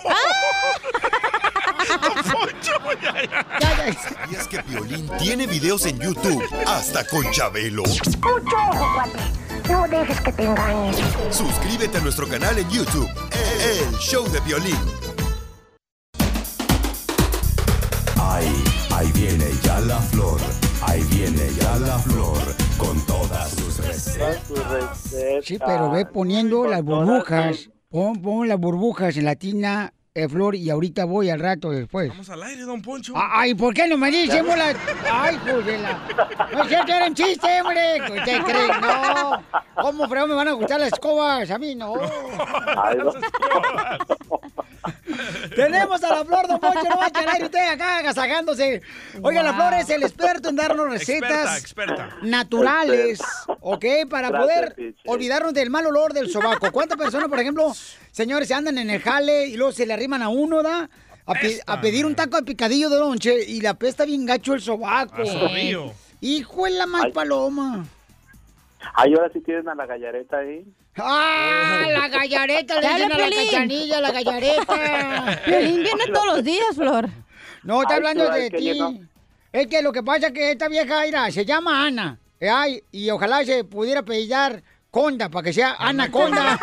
¿Sabías que Piolín tiene videos en YouTube hasta con Chabelo? Mucho ojo, cuate. No dejes que te engañen. Suscríbete a nuestro canal en YouTube, El Show de Piolín. Ahí, ahí viene ya la flor. Ahí viene ya la flor con todas sus recetas. Sí, pero ve poniendo las burbujas. Pon, pon las burbujas en la tina, eh, Flor, y ahorita voy al rato después. Vamos al aire, don Poncho. Ay, ¿por qué no me dicen, bola? Ay, pues de la... No es cierto, era un chiste, hombre. ¿Usted cree? No. ¿Cómo, fregado, me van a gustar las escobas? A mí no. Tenemos a la Flor, don Poncho, no va a aire usted acá agasajándose. Oiga, la Flor es el experto en darnos recetas Experta, experta. naturales, ¿ok? Para Gracias, poder olvidarnos del mal olor del sobaco. ¿Cuántas personas, por ejemplo, señores, se andan en el jale y luego se le arriman a uno, da? A, pe- a pedir un taco de picadillo de lonche y la pesta bien gacho el sobaco. Hijo de la mal paloma. Ay, ahora sí tienen a la gallareta ahí. ¡Ah! La gallareta, le dicen a la cachanilla, la gallareta. Piolín viene todos los días, Flor. No, está Ay, hablando de ti. no. Es que lo que pasa es que esta vieja, mira, se llama Ana. eh, Ay, y ojalá se pudiera apellidar Conda, para que sea Ana Conda.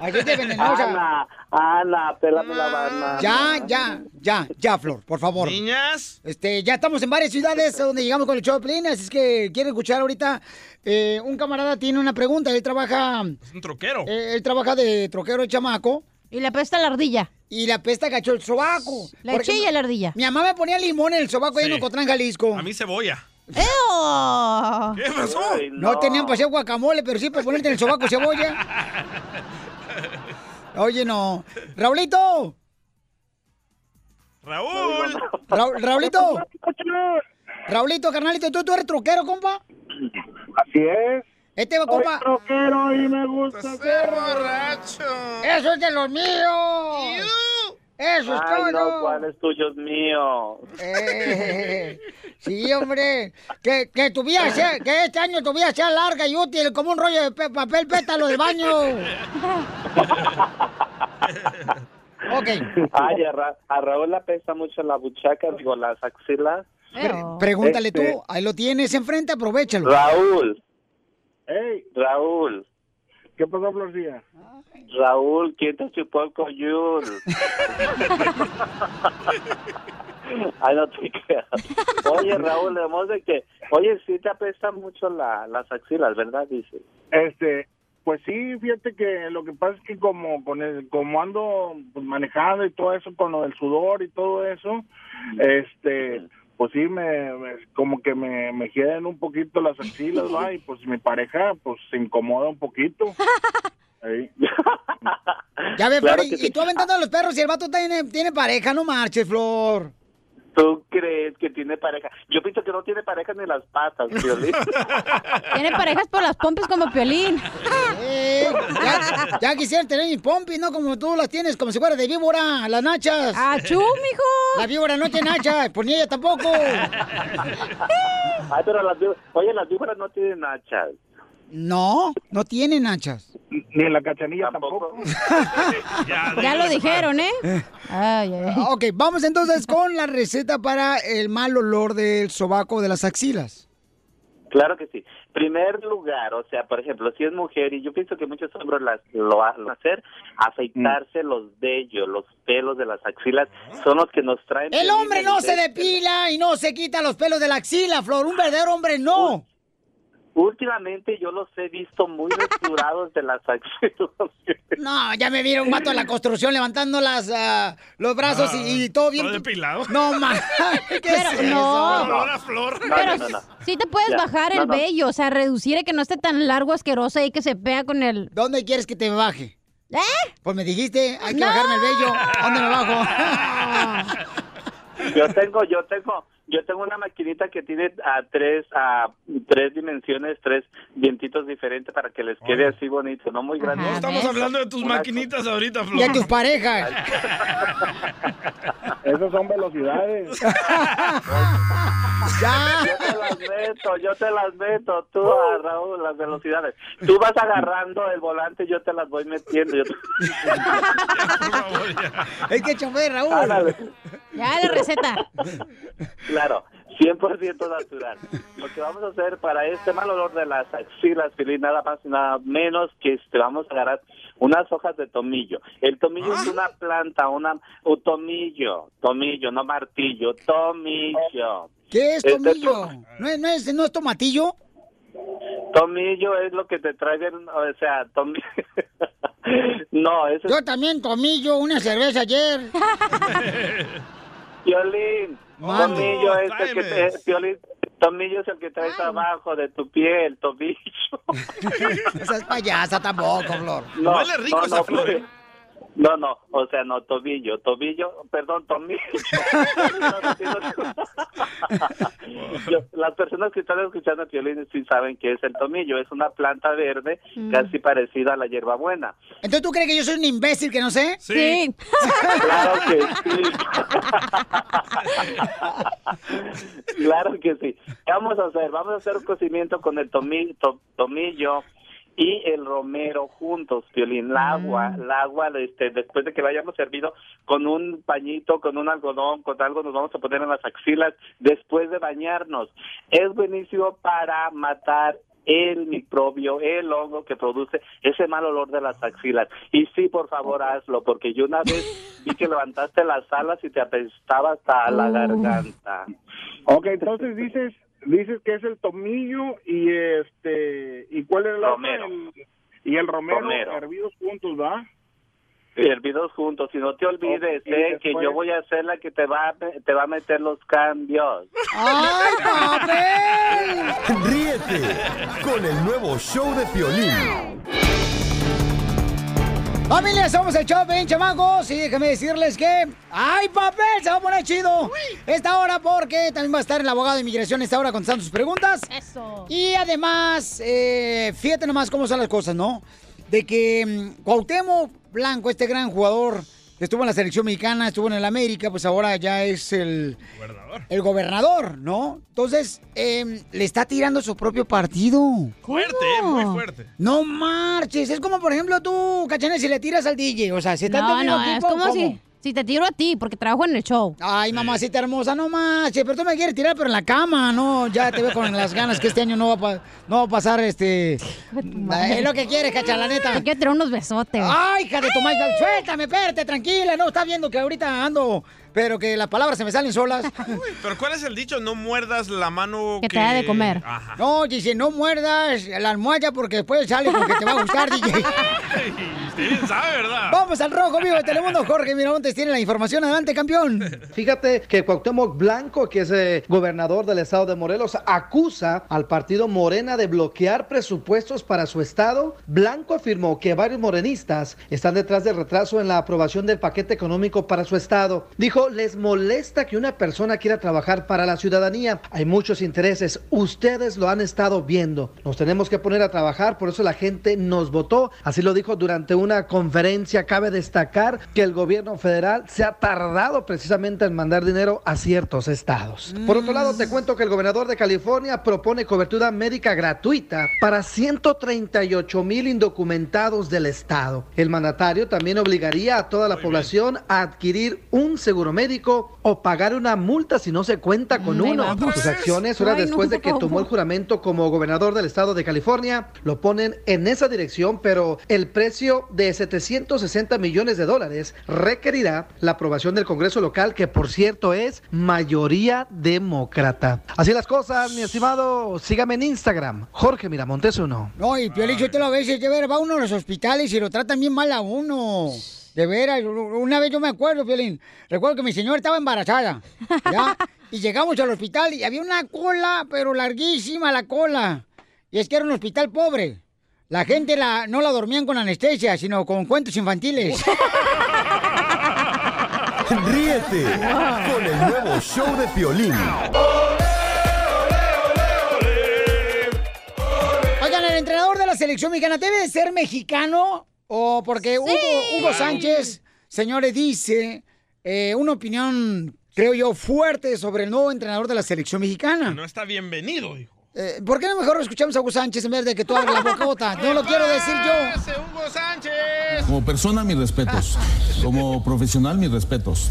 Ay, es de venenosa. Ana, Ana, pélame la banda. Ya, ya, ya, ya, Flor, por favor. Niñas. Este, ya estamos en varias ciudades donde llegamos con el show de así es que quiero escuchar ahorita. eh, un camarada tiene una pregunta, él trabaja, Es un troquero. eh, él trabaja de troquero de chamaco. Y le apesta la ardilla. Y le apesta gacho el sobaco. La chilla la ardilla. Mi mamá me ponía limón en el sobaco ahí en Sí. Ocotlán, Jalisco. A mí cebolla. ¡Eo! ¿Qué pasó? Ay, No, tenían para hacer guacamole, pero sí para ponerte en el sobaco cebolla. Oye, no. Raulito. Raúl. Ra- Raulito. Raulito, carnalito, ¿tú, tú eres troquero, compa? Así es. Este compa. troquero y me gusta Ser borracho. Eso es de los míos. Eso es Ay, no, todo. ¿cuál es tuyo es mío? Eh, sí, hombre. Que, que tu vida sea, que este año tu vida sea larga y útil como un rollo de pe- papel pétalo del baño. ok. Ay, a, Ra- a Raúl le pesa mucho la buchaca, digo, las axilas. Eo. Pregúntale Este- tú, ahí lo tienes enfrente, aprovechalo. Raúl, Hey, Raúl, ¿qué pasó, Florcilla? Raúl, ¿quién te chupó el coyul? Ay, no te creas. Oye, Raúl, además de que, oye, sí te apestan mucho la, las axilas, ¿verdad? Dice. Este, pues sí, fíjate que lo que pasa es que como con el, como ando pues, manejando y todo eso con lo del sudor y todo eso, este, pues sí me, me- como que me, me hieden un poquito las axilas, va, y pues mi pareja pues se incomoda un poquito. Ya ve, Claro Flor, y, sí. y tú aventando a los perros y el vato tiene, tiene pareja, no marches, Flor. ¿Tú crees que tiene pareja? Yo pienso que no tiene pareja ni las patas, Violín. Tiene parejas por las pompis como Piolín. Eh, ya, ya quisiera tener mis pompis, ¿no? Como tú las tienes, como si fuera de víbora, las nachas. ¡Achú, mijo! La víbora no tiene nachas, pues ni ella tampoco. Ay, pero las víboras, oye, las víboras no tienen hachas. No, no tiene nachas. Ni en la cachanilla tampoco. Ya lo dijeron, ¿eh? Ay, ay, ay. Ok, vamos entonces con la receta para el mal olor del sobaco de las axilas. Claro que sí. Primer lugar, o sea, por ejemplo, si es mujer, y yo pienso que muchos hombres las, lo van a hacer, afeitarse los vellos, los pelos de las axilas, son los que nos traen... El hombre no se de depila y no se quita los pelos de la axila, Flor. Un verdadero hombre no. Últimamente yo los he visto muy restaurados de las axilas. No, ya me vieron un vato en la construcción levantando las, ah, los brazos y, y todo bien. ¿Todo depilado? No, ma. ¿Qué Pero es eso? no. A flor. No, Pero no, no, no. sí te puedes Ya, bajar no, el no. vello, o sea, reducir y que no esté tan largo, asqueroso y que se pega con el... ¿Dónde quieres que te baje? ¿Eh? Pues me dijiste, hay que No. bajarme el vello. ¿Dónde me bajo? Yo tengo, yo tengo, yo tengo una maquinita que tiene a tres, a tres dimensiones, tres dientitos diferentes para que les quede así bonito, no muy grande. No estamos hablando de tus maquinitas ahorita, Flor. y a tus parejas. Esas son velocidades. ya. Yo te las meto, yo te las meto, tú a Raúl, las velocidades. Tú vas agarrando el volante, yo te las voy metiendo. Yo te- Es que chofer, Raúl. Ándale. Ya la receta. Claro, 100% natural. Lo que vamos a hacer para este mal olor de las axilas, Fili, nada más y nada menos que este, vamos a agarrar unas hojas de tomillo. El tomillo es una planta, una, un tomillo, tomillo, no martillo, tomillo. ¿Qué es Este tomillo? ¿No es, no, es, ¿No es tomatillo? Tomillo es lo que te traen, o sea, tomillo. no, eso es Yo también tomillo una cerveza ayer. violín. Mande. Tomillo es el que te, es el que traes abajo de tu piel, tomillo. Esa es payasa tampoco, Flor. No, Huele rico no, esa no, flor, pues, ¿eh? No, no, o sea, no, tobillo, tobillo, perdón, tomillo. Yo- las personas que están escuchando violín sí saben que es el tomillo, es una planta verde Mm. casi parecida a la hierbabuena. Entonces, ¿tú crees que yo soy un imbécil que no sé? Sí. Claro que sí. claro que sí. ¿Qué vamos a hacer? Vamos a hacer un cocimiento con el tomi- to- tomillo y el romero juntos, Piolín. El agua, el agua, este, después de que lo hayamos servido, con un pañito, con un algodón, con algo nos vamos a poner en las axilas después de bañarnos. Es buenísimo para matar el microbio, el hongo que produce ese mal olor de las axilas. Y sí, por favor, hazlo, porque yo una vez vi que levantaste las alas y te apestaba hasta la garganta. Ok, entonces dices dices que es el tomillo y este y cuál es el otro? Romero. El- y el romero, Romero. hervidos juntos, ¿va? Y hervidos juntos, y no te olvides, Ok, y eh, que yo voy a ser la que te va a, te va a meter los cambios. ¡Ay, papel! Ríete con el nuevo show de Piolín. Familia, somos el Chopin, chamacos. Y déjame decirles que. ¡Ay, papel! Se va a poner chido. Esta hora, porque también va a estar el abogado de inmigración esta hora contestando sus preguntas. Eso. Y además, eh, fíjate nomás cómo son las cosas, ¿no? De que mm, Cuauhtémoc Blanco, este gran jugador estuvo en la selección mexicana, estuvo en el América, pues ahora ya es el gobernador, el gobernador ¿no? Entonces, em, le está tirando su propio partido. Fuerte, eh, muy fuerte. No marches, es como por ejemplo tú, Cachane, si le tiras al DJ, o sea, si está No, no, es como si, si te tiro a ti, porque trabajo en el show. Ay, mamacita hermosa, no marches, pero tú me quieres tirar, pero en la cama, no, ya te veo con las ganas que este año no va a, pa- no va a pasar, este... Es lo que quieres, cacha, la neta. Te quiero tirar unos besotes. Ay, hija de tu madre, suéltame, espérate, tranquila, no, estás viendo que ahorita ando, pero que las palabras se me salen solas. Pero ¿cuál es el dicho? No muerdas la mano Que que... te da de comer. Ajá. No, dice, no muerdas la almohada porque después sale con que te va a gustar, DJ. Usted bien sabe, ¿verdad? Vamos al rojo vivo de Telemundo. Jorge Miramontes tiene la información. Adelante, campeón. Fíjate que Cuauhtémoc Blanco, que es eh, gobernador del estado de Morelos, acusa al partido Morena de bloquear presupuestos para su estado. Blanco afirmó que varios morenistas están detrás del retraso en la aprobación del paquete económico para su estado. Dijo, les molesta que una persona quiera trabajar para la ciudadanía. Hay muchos intereses. Ustedes lo han estado viendo. Nos tenemos que poner a trabajar, por eso la gente nos votó. Así lo dijo durante una conferencia. Cabe destacar que el gobierno federal se ha tardado precisamente en mandar dinero a ciertos estados. Por otro lado, te cuento que el gobernador de California propone cobertura médica gratuita para 138 mil indocumentados del estado. El mandatario también obligaría a toda la población a adquirir un seguro médico o pagar una multa si no se cuenta con uno. Sus acciones, horas Ay, no, después de que tomó el juramento como gobernador del estado de California, lo ponen en esa dirección, pero el precio de 760 millones de dólares requerirá la aprobación del Congreso local, que por cierto es mayoría demócrata. Así las cosas, mi estimado, sígame en Instagram, Jorge Miramontes uno. No, y Piolín, yo te lo a veces, de veras, va uno a los hospitales y lo tratan bien mal a uno. De veras, una vez yo me acuerdo, Piolín, recuerdo que mi señora estaba embarazada, ¿ya? Y llegamos al hospital y había una cola, pero larguísima la cola. Y es que era un hospital pobre. La gente la, no la dormían con anestesia, sino con cuentos infantiles. Ríete con el nuevo show de Piolín. Oigan, el entrenador de la selección mexicana debe de ser mexicano o porque Hugo, Hugo Sánchez, señores, dice eh, una opinión, creo yo, fuerte sobre el nuevo entrenador de la selección mexicana. No está bienvenido, hijo. Eh, ¿Por qué no mejor escuchamos a Hugo Sánchez en vez de que tú abras la bocota? No lo quiero decir yo. ¡Ese Hugo Sánchez! Como persona, mis respetos. Como profesional, mis respetos.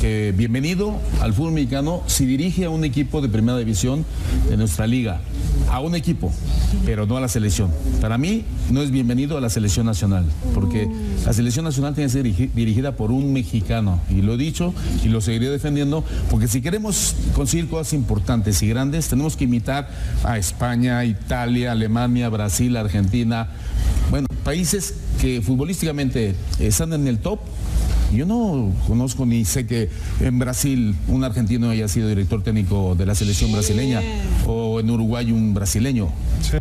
Que bienvenido al fútbol mexicano si dirige a un equipo de primera división de nuestra liga. A un equipo, pero no a la selección. Para mí, no es bienvenido a la selección nacional, porque la selección nacional tiene que ser dirigi- dirigida por un mexicano. Y lo he dicho y lo seguiré defendiendo, porque si queremos conseguir cosas importantes y grandes, tenemos que imitar a España, Italia, Alemania, Brasil, Argentina. Bueno, países que futbolísticamente están en el top Yo no conozco ni sé que en Brasil un argentino haya sido director técnico de la selección brasileña o en Uruguay un brasileño.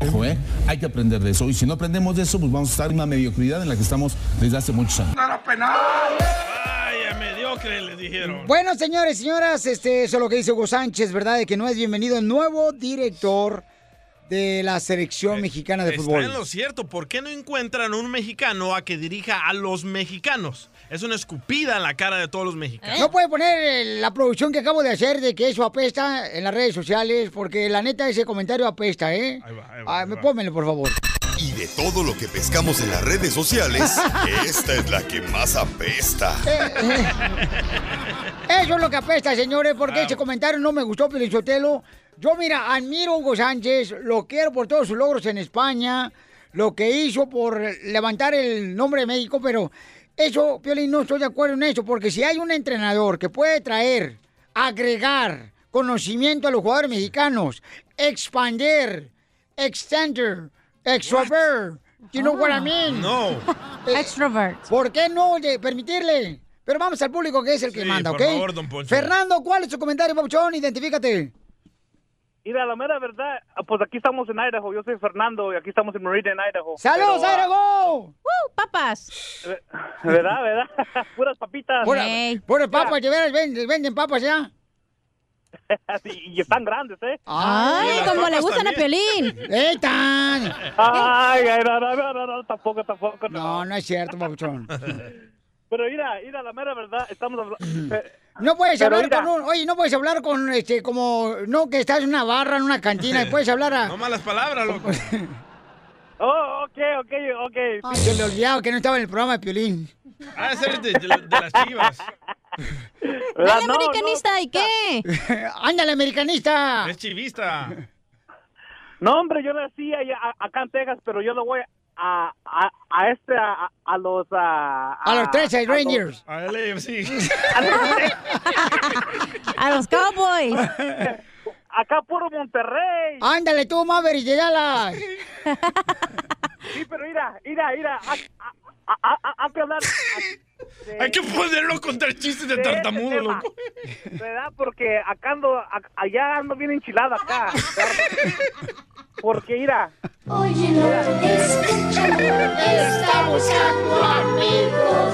Ojo, ¿eh? Hay que aprender de eso. Y si no aprendemos de eso, pues vamos a estar en una mediocridad en la que estamos desde hace muchos años. Vaya, mediocre, le dijeron. Bueno, señores, señoras, este, eso es lo que dice Hugo Sánchez, ¿verdad? De que no es bienvenido el nuevo director de la selección mexicana de Está fútbol. en lo cierto. ¿Por qué no encuentran un mexicano a que dirija a los mexicanos? Es una escupida en la cara de todos los mexicanos. No puede poner eh, la producción que acabo de hacer de que eso apesta en las redes sociales, porque la neta ese comentario apesta, ¿eh? Ah, me pónmelo, por favor. Y de todo lo que pescamos en las redes sociales, esta es la que más apesta. Eso es lo que apesta, señores, porque ese comentario no me gustó, Pelichotelo. Yo, mira, admiro a Hugo Sánchez, lo quiero por todos sus logros en España, lo que hizo por levantar el nombre de México, pero eso, Piolín, no estoy de acuerdo en eso, porque si hay un entrenador que puede traer, agregar conocimiento a los jugadores mexicanos, expander, extender, extrovert, you know what I mean? No. Extrovert. ¿Por qué no de permitirle? Pero vamos al público que es el que Sí, manda, por ¿ok? favor, don Poncho. Fernando, ¿cuál es tu comentario, Papuchón? Identifícate. Mira, la mera verdad, pues aquí estamos en Idaho. Yo soy Fernando y aquí estamos en Meridian, Idaho. ¡Saludos, Pero, ah, Idaho! ¡Uh, papas! ¿Verdad, verdad? Puras papitas. Pura- Puras papas, de veras, venden, venden papas ya. y, y están grandes, ¿eh? Ay, como le gustan a Piolín. ¡Eita! Ay, ay, no, no, no, no, no, tampoco, tampoco. No, no es cierto, Papuchón. Pero mira, mira, la mera verdad, estamos hablando... No puedes Pero hablar mira. con un... Oye, no puedes hablar con, este, como... No, que estás en una barra, en una cantina, y puedes hablar a... No malas palabras, loco. Oh, ok, ok, ok. Ay, se le olvidaba que no estaba en el programa de Piolín. Ah, ese es de, de- de las chivas. Dale, americanista, ¿y qué? ¡Ándale, americanista! Es chivista. No, hombre, yo nací allá, a- acá en Texas, pero yo lo voy a, a, a este, a, a los... A, A los 13 Rangers. A LAFC. A los Cowboys. Acá puro Monterrey. Ándale tú, Maverick Dallas. Sí, pero mira, mira, mira, hay que hablar... Hay que ponerlo a contar chistes de de tartamudo, loco. ¿Verdad? Porque acá ando, a- allá ando bien enchilado acá. Porque mira, Óyelo, escúchalo, está buscando amigos.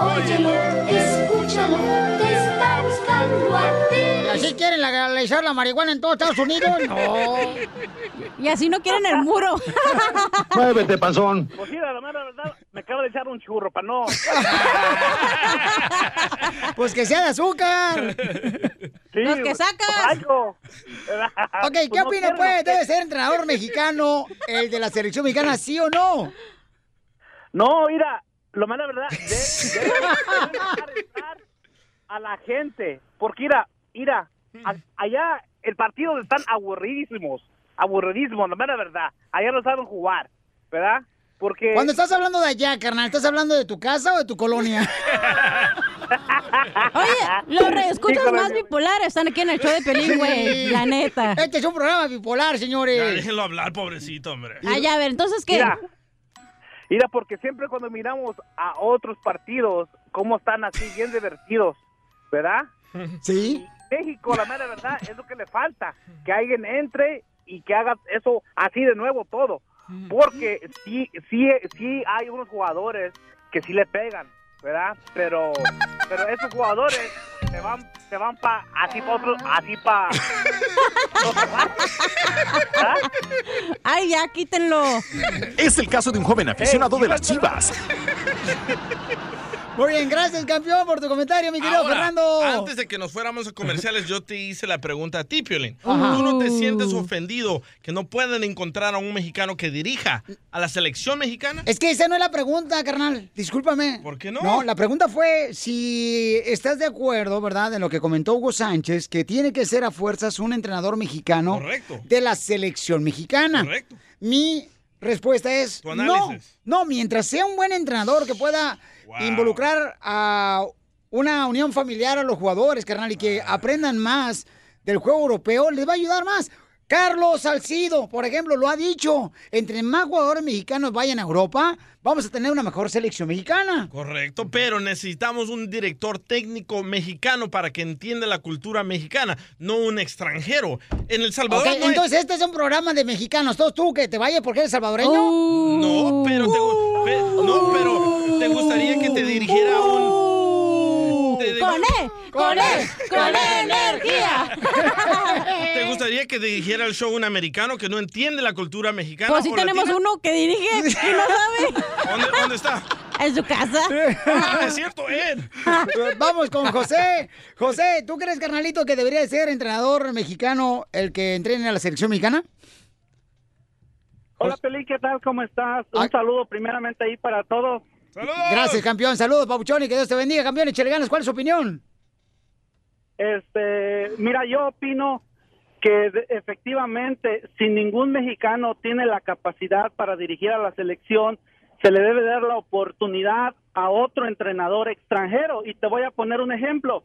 Óyelo, escúchalo, te está buscando a ¿Y ti. así quieren legalizar la marihuana en todos Estados Unidos? No. Y así no quieren el muro. Muévete, panzón. pues mira, la mera verdad, me acaba de echar un churro, para no... Pues que sea de azúcar. Sí, Los que sacas. pues algo. Ok, ¿qué Pues no pues? ¿Debe ser entrenador mexicano el de la selección mexicana, sí o no? No, mira, lo mera verdad, de, de- dejar entrar a la gente. Porque mira, mira, a- allá el partido están aburridísimos, aburridísimos, la mera verdad. Allá no saben jugar, ¿verdad? Porque... Cuando estás hablando de allá, carnal, ¿estás hablando de tu casa o de tu colonia? Oye, los reescuchas más bipolares están aquí en el show de Pelín, güey. La neta. Este es un programa bipolar, Ya, señores. déjenlo hablar, pobrecito, hombre. Ah, ya, a ver, entonces, ¿qué? Mira, mira, porque siempre cuando miramos a otros partidos, cómo están así bien divertidos, ¿verdad? Sí. México, la mera verdad, es lo que le falta, que alguien entre y que haga eso así de nuevo todo. Porque sí, sí, sí hay unos jugadores que sí le pegan, ¿verdad? Pero, pero esos jugadores se van, se van pa, así para otro, así para... Ay, ya, quítenlo. Es el caso de un joven aficionado de las chivas. Muy bien, gracias, campeón, por tu comentario, mi querido Ahora, Fernando. antes de que nos fuéramos a comerciales, yo te hice la pregunta a ti, Piolín. Ajá. ¿Tú no te sientes ofendido que no pueden encontrar a un mexicano que dirija a la selección mexicana? Es que esa no es la pregunta, carnal. Discúlpame. ¿Por qué no? No, la pregunta fue si estás de acuerdo, ¿verdad? En lo que comentó Hugo Sánchez, que tiene que ser a fuerzas un entrenador mexicano Correcto. de la selección mexicana. Correcto. Mi respuesta es no. No, mientras sea un buen entrenador que pueda involucrar a una unión familiar a los jugadores, carnal, y que aprendan más del juego europeo, les va a ayudar más. Carlos Salcido, por ejemplo, lo ha dicho. Entre más jugadores mexicanos vayan a Europa, vamos a tener una mejor selección mexicana. Correcto, pero necesitamos un director técnico mexicano para que entienda la cultura mexicana, no un extranjero. En El Salvador Ok, no hay- entonces este es un programa de mexicanos. Todos tú que te vayas porque eres salvadoreño. No, pero te, pe- no, pero te gustaría que te dirigiera un... ¡Con E! ¡Con E! ¡Con E energía! ¿Te gustaría que dirigiera el show un americano que no entiende la cultura mexicana? Pues sí o tenemos latina? uno que dirige y no sabe. ¿Dónde, dónde está? En su casa. Ah, es cierto, Ed. Vamos con José. José, ¿tú crees, carnalito, que debería de ser entrenador mexicano el que entrene a la selección mexicana? Hola, Pelín, ¿qué tal? ¿Cómo estás? Un saludo primeramente ahí para todos. Gracias, campeón. Saludos, Pabuchón, y que Dios te bendiga, campeón. Échale ganas. ¿Cuál es su opinión? Este, mira, yo opino que efectivamente, si ningún mexicano tiene la capacidad para dirigir a la selección, se le debe dar la oportunidad a otro entrenador extranjero. Y te voy a poner un ejemplo.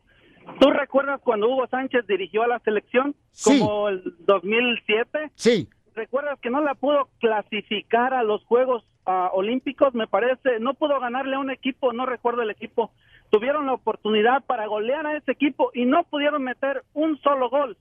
¿Tú recuerdas cuando Hugo Sánchez dirigió a la selección? Sí. Como el 2007. Sí. ¿Recuerdas que no la pudo clasificar a los Juegos ah, Olímpicos? Me parece, no pudo ganarle a un equipo, no recuerdo el equipo. Tuvieron la oportunidad para golear a ese equipo y no pudieron meter un solo gol.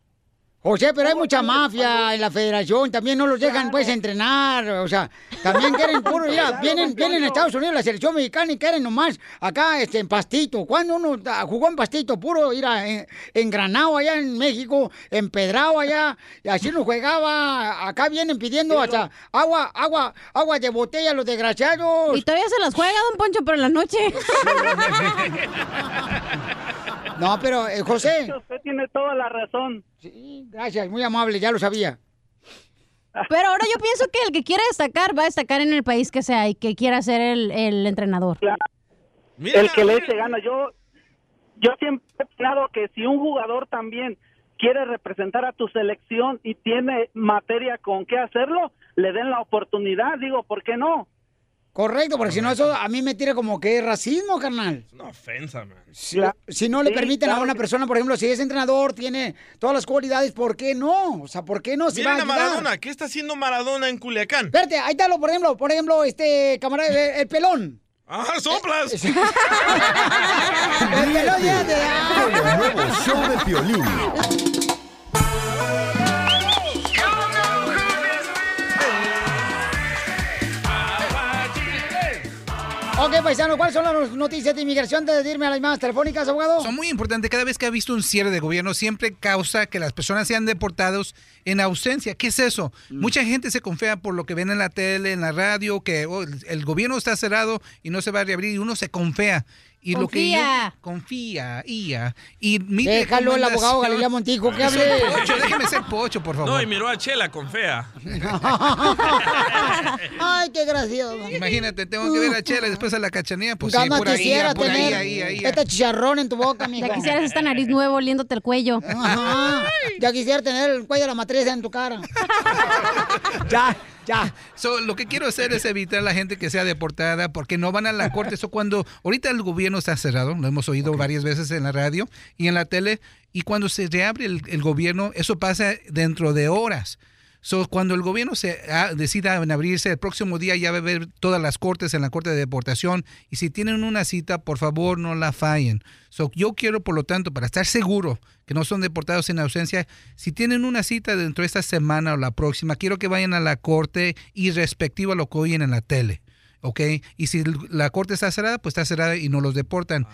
José, pero hay mucha mafia en la federación, también no los dejan pues entrenar, o sea, también quieren puro, mira, vienen, vienen a Estados Unidos la selección mexicana y quieren nomás acá este, en Pastito. Cuando uno jugó en Pastito, puro, mira, en, en Granado allá en México, empedrado allá, y así no jugaba, acá vienen pidiendo hasta agua, agua, agua de botella los desgraciados. Y todavía se las juega, don Poncho, pero en la noche. No, pero eh, José. Usted tiene toda la razón. Sí, gracias, muy amable, ya lo sabía. Pero ahora yo pienso que el que quiera destacar va a destacar en el país que sea y que quiera ser el, el entrenador. el que le eche gana. Yo, yo siempre he pensado que si un jugador también quiere representar a tu selección y tiene materia con qué hacerlo, le den la oportunidad. Digo, ¿por qué no? Correcto, porque si no eso a mí me tira como que es racismo, carnal. Una ofensa, man. Si, si no le Sí, permiten claro a una persona, por ejemplo, si es entrenador, tiene todas las cualidades, ¿por qué no? O sea, ¿por qué no? Si va a. Maradona. ¿Qué está haciendo Maradona en Culiacán? Espérate, ahí está, lo, por ejemplo, por ejemplo, este camarada, el, el pelón. ¡Ah, soplas! El pelón ya te Con el nuevo show de Piolín. Ok, paisano, ¿cuáles son las noticias de inmigración de irme a las llamadas telefónicas, abogado? Son muy importantes. Cada vez que ha visto un cierre de gobierno, siempre causa que las personas sean deportados en ausencia. ¿Qué es eso? Mm. Mucha gente se confía por lo que ven en la tele, en la radio, que oh, el- el gobierno está cerrado y no se va a reabrir y uno se confía. Y lo que yo- Confía. confía, ia. Y mi Déjalo el abogado Galilea Montijo que hable. pocho, déjeme ser pocho, por favor. No, y miró a Chela con fea. Ay, qué gracioso. Imagínate, tengo que ver a Chela y después a la cachanía, pues Gana sí, por ahí, quisiera por ahí, tener ahí, ahí, ahí. este chicharrón en tu boca, mijo. Ya quisieras esta nariz nueva oliéndote el cuello. Ajá. Ya quisiera tener el cuello de la matriz en tu cara. ya, ya. So, lo que quiero hacer es evitar a la gente que sea deportada porque no van a la corte. Eso cuando ahorita el gobierno está cerrado, lo hemos oído varias veces en la radio y en la tele, y cuando se reabre el, el gobierno, eso pasa dentro de horas. So, cuando el gobierno se ah, decida en abrirse, el próximo día ya va a haber todas las cortes en la corte de deportación. Y si tienen una cita, por favor no la fallen. So, yo quiero, por lo tanto, para estar seguro que no son deportados en ausencia, si tienen una cita dentro de esta semana o la próxima, quiero que vayan a la corte y respectivo a lo que oyen en la tele. ¿Ok? Y si la corte está cerrada, pues está cerrada y no los deportan.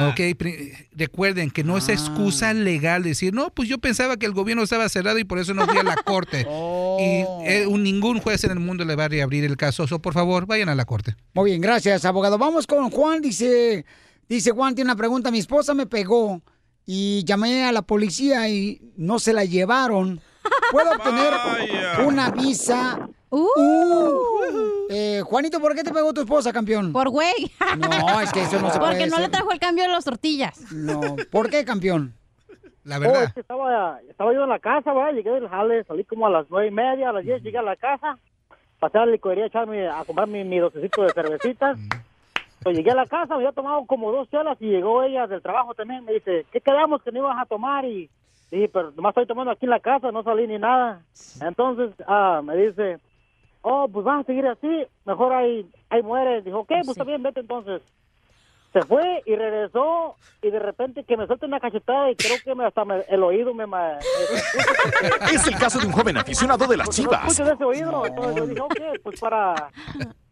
¿Ok? Pri- Recuerden que no es excusa legal decir, no, pues yo pensaba que el gobierno estaba cerrado y por eso no fui a la corte. Y eh, un- ningún juez en el mundo le va a reabrir el caso. So, por favor, vayan a la corte. Muy bien, gracias, abogado. Vamos con Juan. Dice, dice Juan, tiene una pregunta. Mi esposa me pegó y llamé a la policía y no se la llevaron. ¿Puedo obtener una visa? Uh. Eh, Juanito, ¿por qué te pegó tu esposa, campeón? Por güey. No, es que eso no se puede Porque no le trajo el cambio de las tortillas. No, ¿por qué, campeón? La Oh, es que estaba, estaba yo en la casa, ¿verdad? Llegué del jale, salí como a las nueve y media, a las diez llegué a la casa, pasé a la licorería a, echarme, a comprar mi, mi docecito de cervecitas. Pues llegué a la casa, me había tomado como dos chelas y llegó ella del trabajo también. Me dice, ¿qué quedamos que no ibas a tomar? Y Sí, pero nomás estoy tomando aquí en la casa, no salí ni nada. Entonces, ah, me dice, oh, pues vas a seguir así, mejor ahí, ahí muere. Dijo, ok, pues está bien, vete entonces. Se fue y regresó y de repente que me suelta una cachetada y creo que me, hasta me- el oído me... ma- Es el caso de un joven aficionado de las Pues, no chivas. escucho de ese oído. Entonces yo dije, ok, pues para...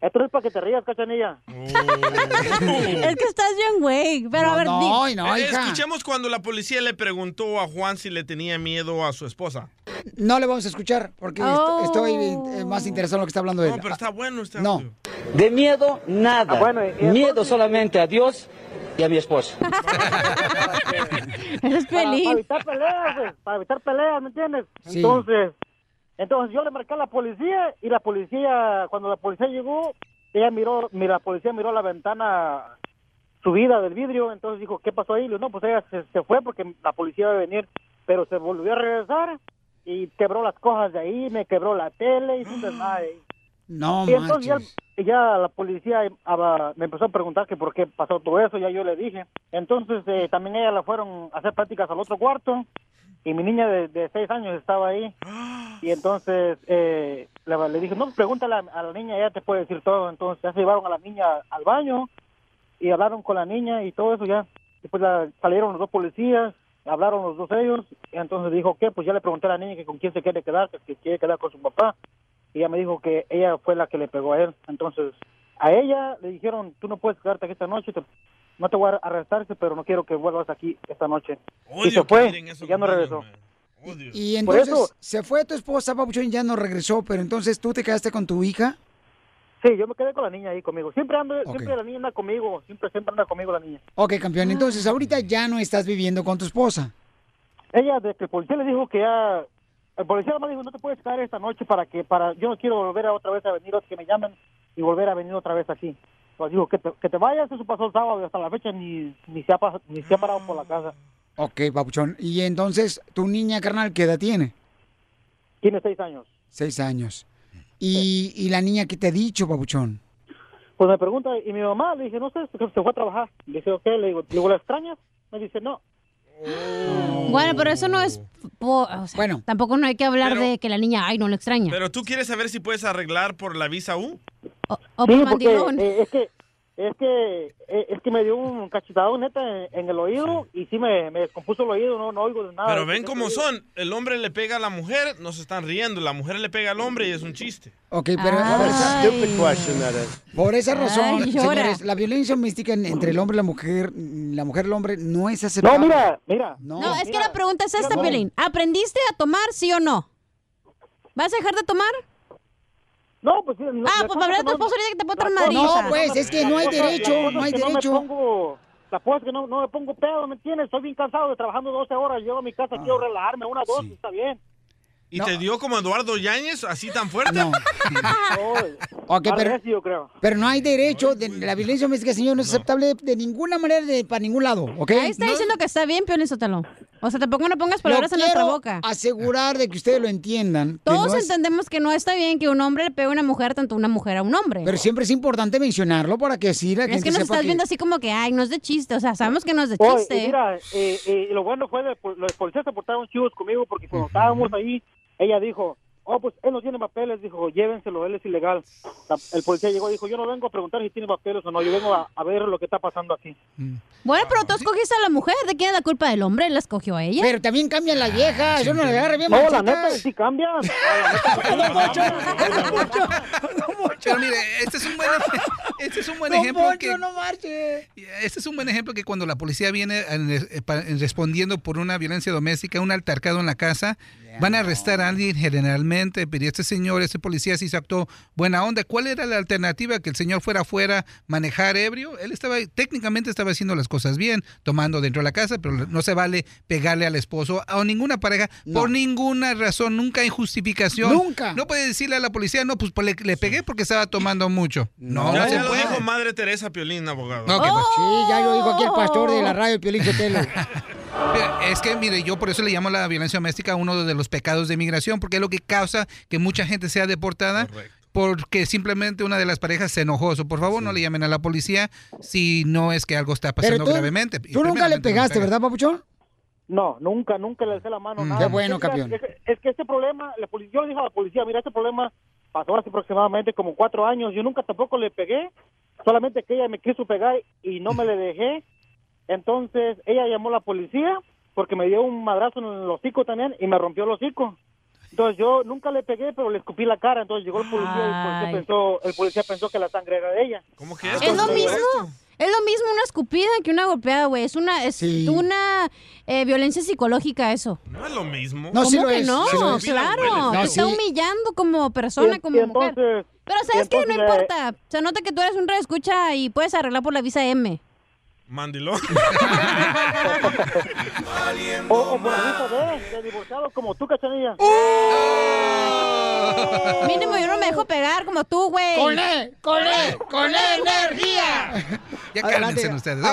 Esto no es para que te rías, cachanilla. es que estás bien, güey. Pero a ver, di- Eh, Escuchemos cuando la policía le preguntó a Juan si le tenía miedo a su esposa. No le vamos a escuchar porque Oh. estoy eh, más interesado en lo que está hablando él. No, pero está bueno este No. audio. De miedo, nada. miedo solamente a Dios y a mi esposa. Eres para, para evitar peleas, güey, para evitar peleas, ¿me entiendes? Sí. Entonces, entonces yo le marqué a la policía y la policía, cuando la policía llegó, ella miró, mira, la policía miró la ventana subida del vidrio, entonces dijo, ¿qué pasó ahí? Le digo, no, pues ella se, se fue porque la policía iba a venir, pero se volvió a regresar y quebró las cosas de ahí, me quebró la tele y un desmadre. No y entonces ya, ya la policía me empezó a preguntar que por qué pasó todo eso, ya yo le dije. Entonces eh, también ella la fueron a hacer prácticas al otro cuarto y mi niña de, de seis años estaba ahí. Y entonces eh, le, le dije, no, pues pregúntale a, a la niña, ella te puede decir todo. Entonces ya se llevaron a la niña al baño y hablaron con la niña y todo eso ya. Después la- salieron los dos policías, hablaron los dos ellos, y entonces dijo que pues ya le pregunté a la niña que con quién se quiere quedar, que si quiere quedar con su papá, y ella me dijo que ella fue la que le pegó a él. Entonces a ella le dijeron, tú no puedes quedarte aquí esta noche, te- no te voy a arrestar, pero no quiero que vuelvas aquí esta noche. y Odio se fue, y ya no regresó. Y Por entonces eso- se fue tu esposa, Papuchón, y ya no regresó, pero entonces tú te quedaste con tu hija. Sí, yo me quedé con la niña ahí conmigo. Siempre ando, siempre la niña anda conmigo, siempre, siempre anda conmigo la niña. Ok, campeón, entonces ahorita ya no estás viviendo con tu esposa. Ella, de que el policía le dijo que ya, el policía me dijo, no te puedes quedar esta noche para que, para, yo no quiero volver a otra vez a venir, que me llamen y volver a venir otra vez aquí. Pues dijo, que te, que te vayas, eso pasó el sábado y hasta la fecha ni, ni, se ha, pas- ni se ha parado por la casa. Ok, Papuchón. Y entonces, ¿tu niña, carnal, qué edad tiene? Tiene seis años. Seis años. ¿Y, y la niña qué te ha dicho, Papuchón? Pues me pregunta, y mi mamá, le dije, no sé, se fue a trabajar. Le dije, ok, le digo, le digo, ¿la extrañas? Me dice, no. Bueno, pero eso no es... po- o sea, Tampoco no hay que hablar Pero- de que la niña, ay, no lo extraña. Pero tú quieres saber si puedes arreglar por la visa U. O Sí, por porque eh, es que es que eh, es que me dio un cachetadón neta en, en el oído y sí me, me descompuso el oído, no, no oigo de nada. Pero ven cómo son. El hombre le pega a la mujer, no se están riendo. La mujer le pega al hombre y es un chiste. Ok, pero por esa, por esa razón, Ay, señores, la violencia doméstica en- entre el hombre y la mujer, la mujer y el hombre, no es aceptable. No, mira, mira. No, No, es que la pregunta es esta, no. Pelín. ¿Aprendiste a tomar, sí o no? ¿Vas a dejar de tomar? No, pues sí. No, ah, pues para hablar de tu esposo ahorita que te puedo traer madriza. No, pues, es que no hay derecho, no hay derecho. No me pongo, la cosa que no, no me pongo pedo, ¿me entiendes? Estoy bien cansado de trabajando 12 horas. Llego a mi casa, quiero relajarme, una, dos, está bien. ¿Y te dio como Eduardo Yáñez, así tan fuerte? Ok, Más pero, creo. pero no hay derecho, de, la violencia doméstica, señor, no es aceptable de ninguna manera, de, para ningún lado, ¿ok? Ahí está diciendo que está bien, Piolín Sotelo. O sea, tampoco no pongas palabras Lo en nuestra boca. asegurar de que ustedes lo entiendan. que Todos no es- entendemos que no está bien que un hombre le pegue a una mujer, tanto una mujer a un hombre. Pero siempre es importante mencionarlo para que así la es gente que nos sepa estás que... viendo así como que, ay, no es de chiste. O sea, sabemos que no es de Oye, chiste. y mira, eh, eh, lo bueno fue, de, los policías se portaron chivos conmigo porque cuando estábamos ahí, ella dijo, oh, pues él no tiene papeles, dijo, llévenselo, él es ilegal. La- el policía llegó y dijo, yo no vengo a preguntar si tiene papeles o no, yo vengo a, a ver lo que está pasando aquí. Bueno, pero tú escogiste a la mujer. ¿De quién es la culpa del hombre? ¿Él la escogió a ella? Pero también cambian las viejas. Yo no le agarre bien No, la machitas. neta, sí cambian. Pero mire, este es un buen, este es un buen ejemplo Poncho, que no marche. este es un buen ejemplo que cuando la policía viene en- pa- en respondiendo por una violencia doméstica, un altercado en la casa, van a arrestar a alguien generalmente, pero este señor, este policía sí se actuó buena onda. ¿Cuál era la alternativa? Que el señor fuera afuera, manejar ebrio. Él estaba, técnicamente estaba haciendo las cosas bien, tomando dentro de la casa, pero no se vale pegarle al esposo o ninguna pareja por ninguna razón, nunca hay justificación. Nunca. No puede decirle a la policía, no, pues le, le pegué porque estaba tomando mucho. No, ya no se ya lo dijo Madre Teresa Piolín, abogado. No, ¿qué pasó? Sí, ya lo dijo aquí el pastor de la radio, Piolín Sotelo. Es que, mire, yo por eso le llamo la violencia doméstica uno de los pecados de migración, porque es lo que causa que mucha gente sea deportada. Porque simplemente una de las parejas se enojó. So, por favor, no le llamen a la policía si no es que algo está pasando Pero tú, gravemente. Tú nunca le no pegaste, pega. ¿verdad, papuchón? No, nunca, nunca le alcé la mano. nada. Mm. Qué bueno, Es que- campeón. Es, es que este problema, la policía, yo le dije a la policía, mira, este problema pasó hace aproximadamente como cuatro años. Yo nunca tampoco le pegué, solamente que ella me quiso pegar y no me le dejé. Entonces ella llamó a la policía porque me dio un madrazo en el hocico también y me rompió el hocico. Entonces yo nunca le pegué, pero le escupí la cara. Entonces llegó el policía y el policía pensó, el policía pensó que la sangre era de ella. ¿Cómo que Es lo mismo. Es lo mismo una escupida que una golpeada, güey. Es una, es una eh, violencia psicológica eso. No es lo mismo. No, sí ¿Cómo lo que es, no? sí lo claro. No, te está sí. humillando como persona, Y- como y mujer. entonces- Pero sabes que no entonces, importa. Se nota que tú eres un reescucha y puedes arreglar por la visa M. Mandilón. O, o por la vista de, de divorciado como tú, cachanilla. Mínimo yo no me dejo pegar como tú, güey. ¡Con E! ¡Con E! ¡Con E energía! Ya Adelante, cálmense ustedes.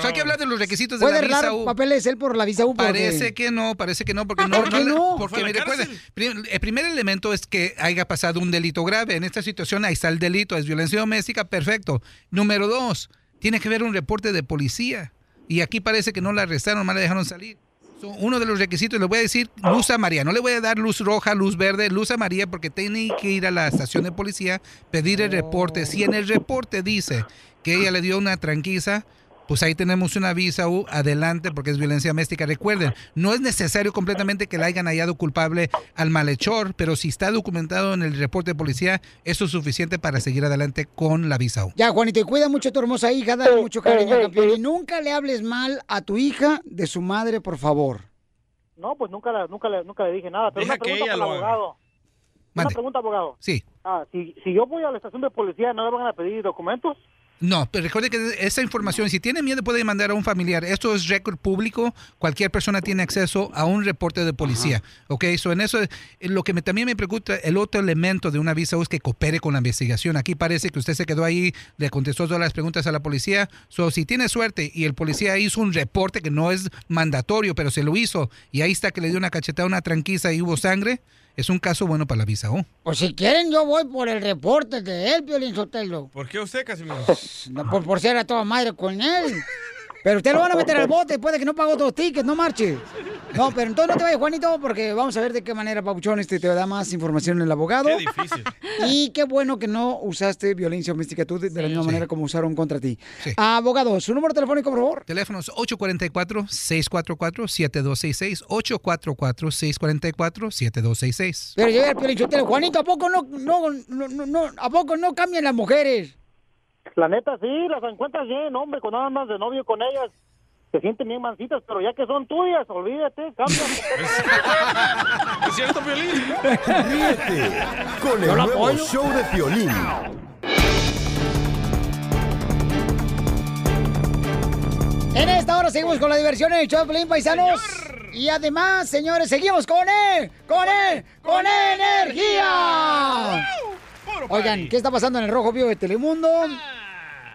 So hay que hablar de los requisitos de ¿Puede la visa U. papeles él por la visa U? Porque- Parece que no, parece que no, porque no. ¿Por qué le- no? Porque Fue a la mire, recuerde, cárcel. prim- el primer elemento es que haya pasado un delito grave. En esta situación ahí está el delito, es violencia doméstica, perfecto. Número dos, tiene que haber un reporte de policía. Y aquí parece que no la arrestaron, nomás la dejaron salir. Uno de los requisitos, le voy a decir luz amarilla. No le voy a dar luz roja, luz verde, luz amarilla, porque tiene que ir a la estación de policía, pedir el reporte. Si en el reporte dice que ella le dio una tranquiza, pues ahí tenemos una visa U adelante porque es violencia doméstica. Recuerden, no es necesario completamente que la hayan hallado culpable al malhechor, pero si está documentado en el reporte de policía, eso es suficiente para seguir adelante con la visa U. Ya, Juanito, y cuida mucho a tu hermosa hija, dale mucho cariño, campeón. Y nunca le hables mal a tu hija de su madre, por favor. No, pues nunca, la- nunca, le, nunca le dije nada. Pero Deja una pregunta que ella para el lo haga. abogado. Una pregunta, abogado. Sí. Ah, si, si yo voy a la estación de policía, ¿no me van a pedir documentos? No, pero recuerde que esa información, si tiene miedo, puede mandar a un familiar. Esto es récord público. Cualquier persona tiene acceso a un reporte de policía. Ok, so en eso, eh, lo que me- también me preocupa, el otro elemento de una visa es que coopere con la investigación. Aquí parece que usted se quedó ahí, le contestó todas las preguntas a la policía. So, si tiene suerte y el policía hizo un reporte que no es mandatorio, pero se lo hizo, y ahí está que le dio una cachetada, una tranquiza y hubo sangre, es un caso bueno para la visa O. Pues si quieren, yo voy por el reporte de él, Piolín Sotelo. ¿Por qué usted, Casimiro? No, por, por ser a toda madre con él. Pero usted lo van a meter al bote después de que no pagó dos tickets, no marche. No, pero entonces no te vayas, Juanito, porque vamos a ver de qué manera, Papuchón, este te da más información el abogado. Qué difícil. Y qué bueno que no usaste violencia doméstica tú de, de la misma Sí. manera como usaron contra ti. Sí. Abogado, su número telefónico, por favor. Teléfonos 844-644-7266, 844-644-7266. Pero yo Piolín Sotelo, Juanito, ¿a poco no, no, no, no, no- a poco no cambian las mujeres? La neta, sí, las encuentras bien, hombre, con nada más de novio con ellas. Se sienten bien mancitas, pero ya que son tuyas, olvídate, cambian. ¿Es cierto, Piolín? Ríete con el nuevo apoyo. show de Piolín. En esta hora seguimos con la diversión en el show de Pelín, paisanos. Y además, señores, seguimos con él, con él, con energía. Oigan, ¿qué está pasando en el Rojo Vivo de Telemundo?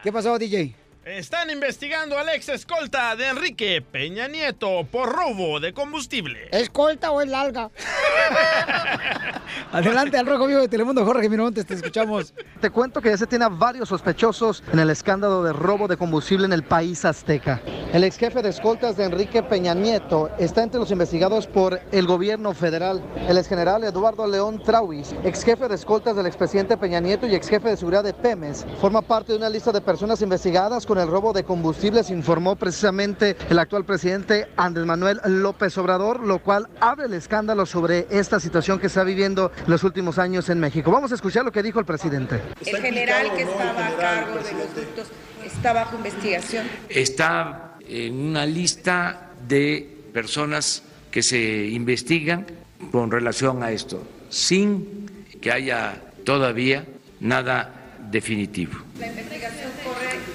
¿Qué pasó, DJ? Están investigando al ex escolta de Enrique Peña Nieto por robo de combustible. ¿Es colta o es larga? Adelante al Rojo Vivo de Telemundo, Jorge Miramontes, te escuchamos. Te cuento que ya se tiene a varios sospechosos en el escándalo de robo de combustible en el país azteca. El ex jefe de escoltas de Enrique Peña Nieto está entre los investigados por el gobierno federal. El ex general Eduardo León Trauis, ex jefe de escoltas del expresidente Peña Nieto y ex jefe de seguridad de Pemes, forma parte de una lista de personas investigadas con el robo de combustibles, informó precisamente el actual presidente Andrés Manuel López Obrador, lo cual abre el escándalo sobre esta situación que está viviendo en los últimos años en México. Vamos a escuchar lo que dijo el presidente. El general que estaba a cargo de los ductos está bajo investigación. Está en una lista de personas que se investigan con relación a esto, sin que haya todavía nada definitivo. La investigación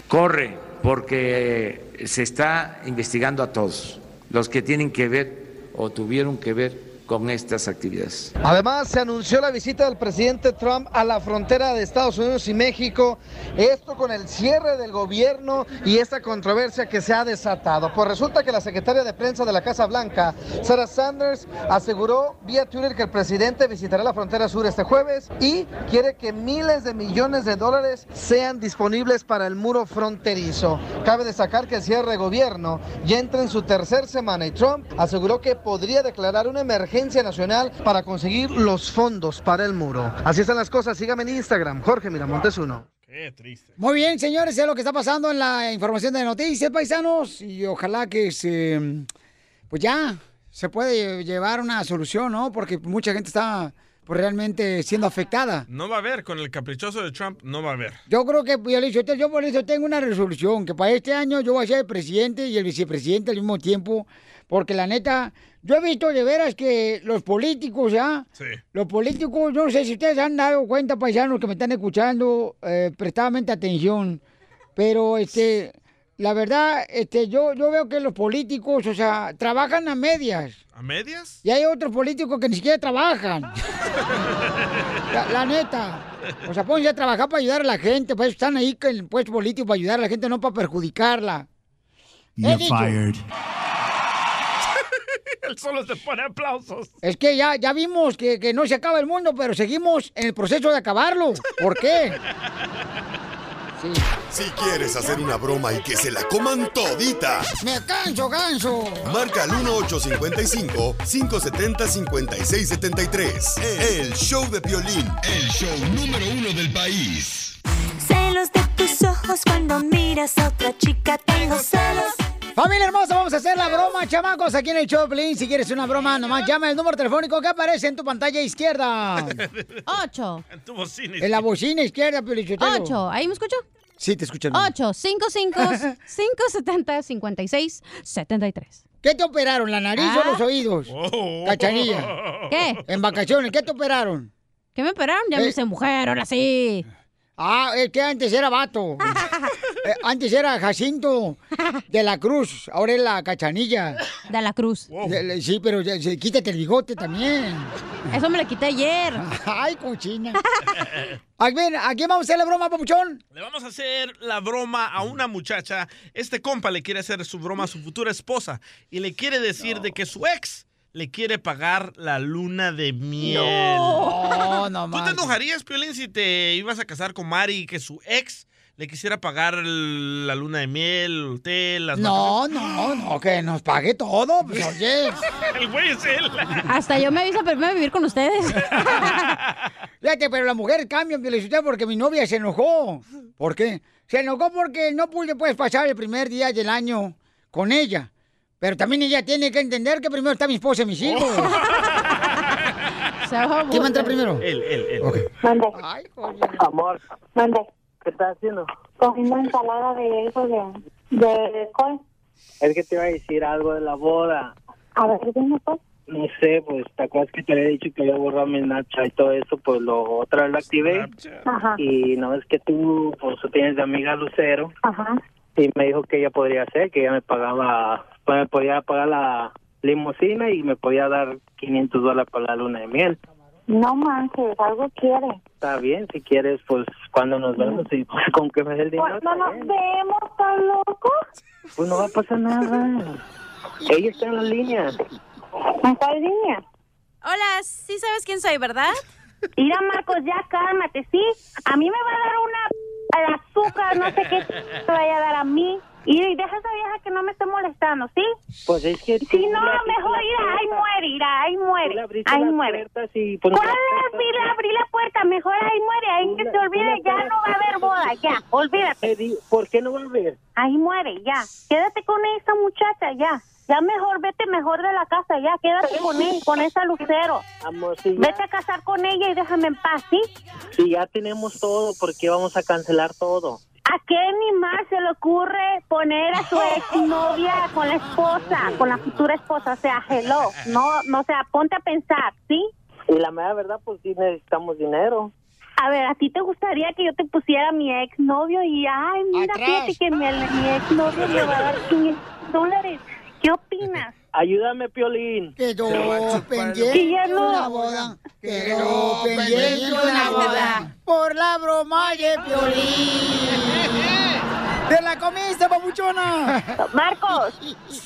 corre porque se está investigando a todos. Los que tienen que ver o tuvieron que ver con estas actividades. Además, se anunció la visita del presidente Trump a la frontera de Estados Unidos y México, esto con el cierre del gobierno y esta controversia que se ha desatado. Pues resulta que la secretaria de prensa de la Casa Blanca, Sarah Sanders, aseguró vía Twitter que el presidente visitará la frontera sur este jueves y quiere que miles de millones de dólares sean disponibles para el muro fronterizo. Cabe destacar que el cierre de gobierno ya entra en su tercer semana y Trump aseguró que podría declarar una emergencia nacional para conseguir los fondos para el muro. Así están las cosas. Sígame en Instagram, Jorge Miramontes uno. Qué triste. Muy bien, señores, es lo que está pasando en la información de noticias, paisanos, y ojalá que se, pues ya se puede llevar una solución, ¿no? Porque mucha gente está pues, realmente siendo afectada. No va a haber, con el caprichoso de Trump, no va a haber. Yo creo que, Piolín, yo por eso tengo una resolución, que para este año yo voy a ser el presidente y el vicepresidente al mismo tiempo, porque la neta, yo he visto de veras que los políticos, ¿ya? Sí. Los políticos, yo no sé si ustedes han dado cuenta, paisanos que me están escuchando, eh, prestadamente atención, pero este, la verdad, este, yo, yo veo que los políticos, o sea, trabajan a medias. ¿A medias? Y hay otros políticos que ni siquiera trabajan. La, la neta. O sea, pónganse a trabajar para ayudar a la gente. Pues están ahí en el puesto político para ayudar a la gente, no para perjudicarla. You're dicho. Él solo se pone aplausos. Es que ya, ya vimos que, que no se acaba el mundo, pero seguimos en el proceso de acabarlo. ¿Por qué? Si quieres hacer una broma y que se la coman todita, ¡Me canso, ganso! marca al 1855-570-5673. El show de Piolín, el show número uno del país. Celos de tus ojos cuando miras a otra chica, tengo celos. Familia hermosa, vamos a hacer la broma, chamacos, aquí en el Choplin. Si quieres una broma, nomás llama el número telefónico que aparece en tu pantalla izquierda. Ocho. En tu bocina. En la bocina izquierda, Pelichotelo. Ocho. ¿Ahí me escucho? Sí, te escucho. 8, 5, 5, 570, 56, 73. ¿Qué te operaron, la nariz Ah. o los oídos? Cachanilla. ¿Qué? En vacaciones, ¿qué te operaron? ¿Qué me operaron? Ya me hice mujer, ahora sí. Ah, es que antes era vato. Eh, antes era Jacinto de la Cruz, ahora es la Cachanilla. De la Cruz. Sí, pero quítate el bigote también. Eso me lo quité ayer. Ay, cochina. A ver, ¿a quién vamos a hacer la broma, papuchón? Le vamos a hacer la broma a una muchacha. Este compa le quiere hacer su broma a su futura esposa y le quiere decir de que su ex le quiere pagar la luna de miel. No, no ¿Tú te enojarías, Piolín, si te ibas a casar con Mari y que su ex le quisiera pagar el- la luna de miel, el hotel, las No, no, no, que nos pague todo, pues oye. El güey es él. Hasta yo me avisa para irme a vivir con ustedes. Fíjate, pero la mujer cambia, Piolichotelo, porque mi novia se enojó. ¿Por qué? Se enojó porque no pude pues, pasar el primer día del año con ella. Pero también ella tiene que entender que primero está mi esposa y mis hijos. ¿Quién va a entrar primero? Él, él, él. Mande. Ay, Amor. Mande. ¿Qué estás haciendo? Comiendo ensalada de eso de... de col. Es que te iba a decir algo de la boda. A ver, dime pues. No sé, pues te acuerdas que te había dicho que había borrado mi Snapchat y todo eso, pues lo otra vez lo activé. Ajá. Y no es que tú, pues tienes de amiga Lucero. Ajá. Y me dijo que ella podría hacer, que ella me pagaba, pues, me podía pagar la limusina y me podía dar 500 dólares para la luna de miel. No manches, algo quiere. Está bien, si quieres, pues cuando nos vemos y pues, con que me dé el dinero. Pues no nos vemos, tan loco. Pues no va a pasar nada. Ella está en la línea. ¿Está en línea? Hola, sí sabes quién soy, ¿verdad? Mira, Marcos, ya cálmate, ¿sí? A mí me va a dar una... el azúcar, no sé qué te vaya a dar a mí. Y deja esa vieja que no me esté molestando, ¿sí? Pues es que... Si no, mejor ir, ahí muere, irá, ahí muere, ahí muere. Pues, ¿Cuál es abrir, abrir la puerta? Mejor ahí muere, ahí que se olvide, ya no va a haber boda, ya, olvídate. ¿Por qué no va a haber? Ahí muere, ya. Quédate con esa muchacha, ya. Ya mejor, vete mejor de la casa, ya. Quédate con él, con esa lucero. Amor, si ya, Vete a casar con ella y déjame en paz, ¿sí? si ya tenemos todo, ¿por qué vamos a cancelar todo? ¿A qué ni más se le ocurre poner a su exnovia con la esposa, con la futura esposa? O sea, hello. No, no, o sea, ponte a pensar, ¿sí? Y la mera verdad, pues sí necesitamos dinero. A ver, ¿a ti te gustaría que yo te pusiera a mi exnovio y, ay, mira, Atrás. fíjate que mi, mi exnovio le va a dar 500 dólares? ¿Qué opinas? Ayúdame, Piolín. Quedó pendiente Que ya no. una boda. Quedó pendiente una boda. Por la broma de Piolín. ¡Te la comiste, papuchona! Marcos.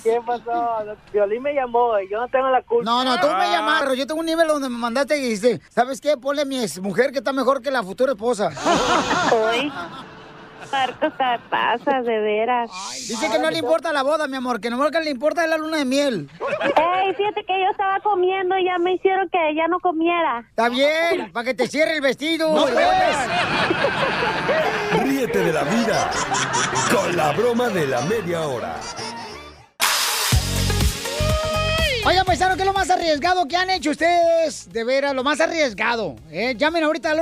¿Qué pasó? Piolín me llamó y yo no tengo la culpa. No, no, tú me llamaron. Yo tengo un nivel donde me mandaste y dijiste, ¿sabes qué? Ponle a mi ex mujer que está mejor que la futura esposa. Marcos, te pasas, de veras. Dice que no le importa la boda, mi amor, que nomás que le importa es la luna de miel. Ey, fíjate que yo estaba comiendo y ya me hicieron que ya no comiera. Está bien, para que te cierre el vestido. No, Ríete de la vida con la broma de la media hora. Oigan, paisano, ¿qué es lo más arriesgado que han hecho ustedes? De veras, lo más arriesgado. ¿eh? Llamen ahorita al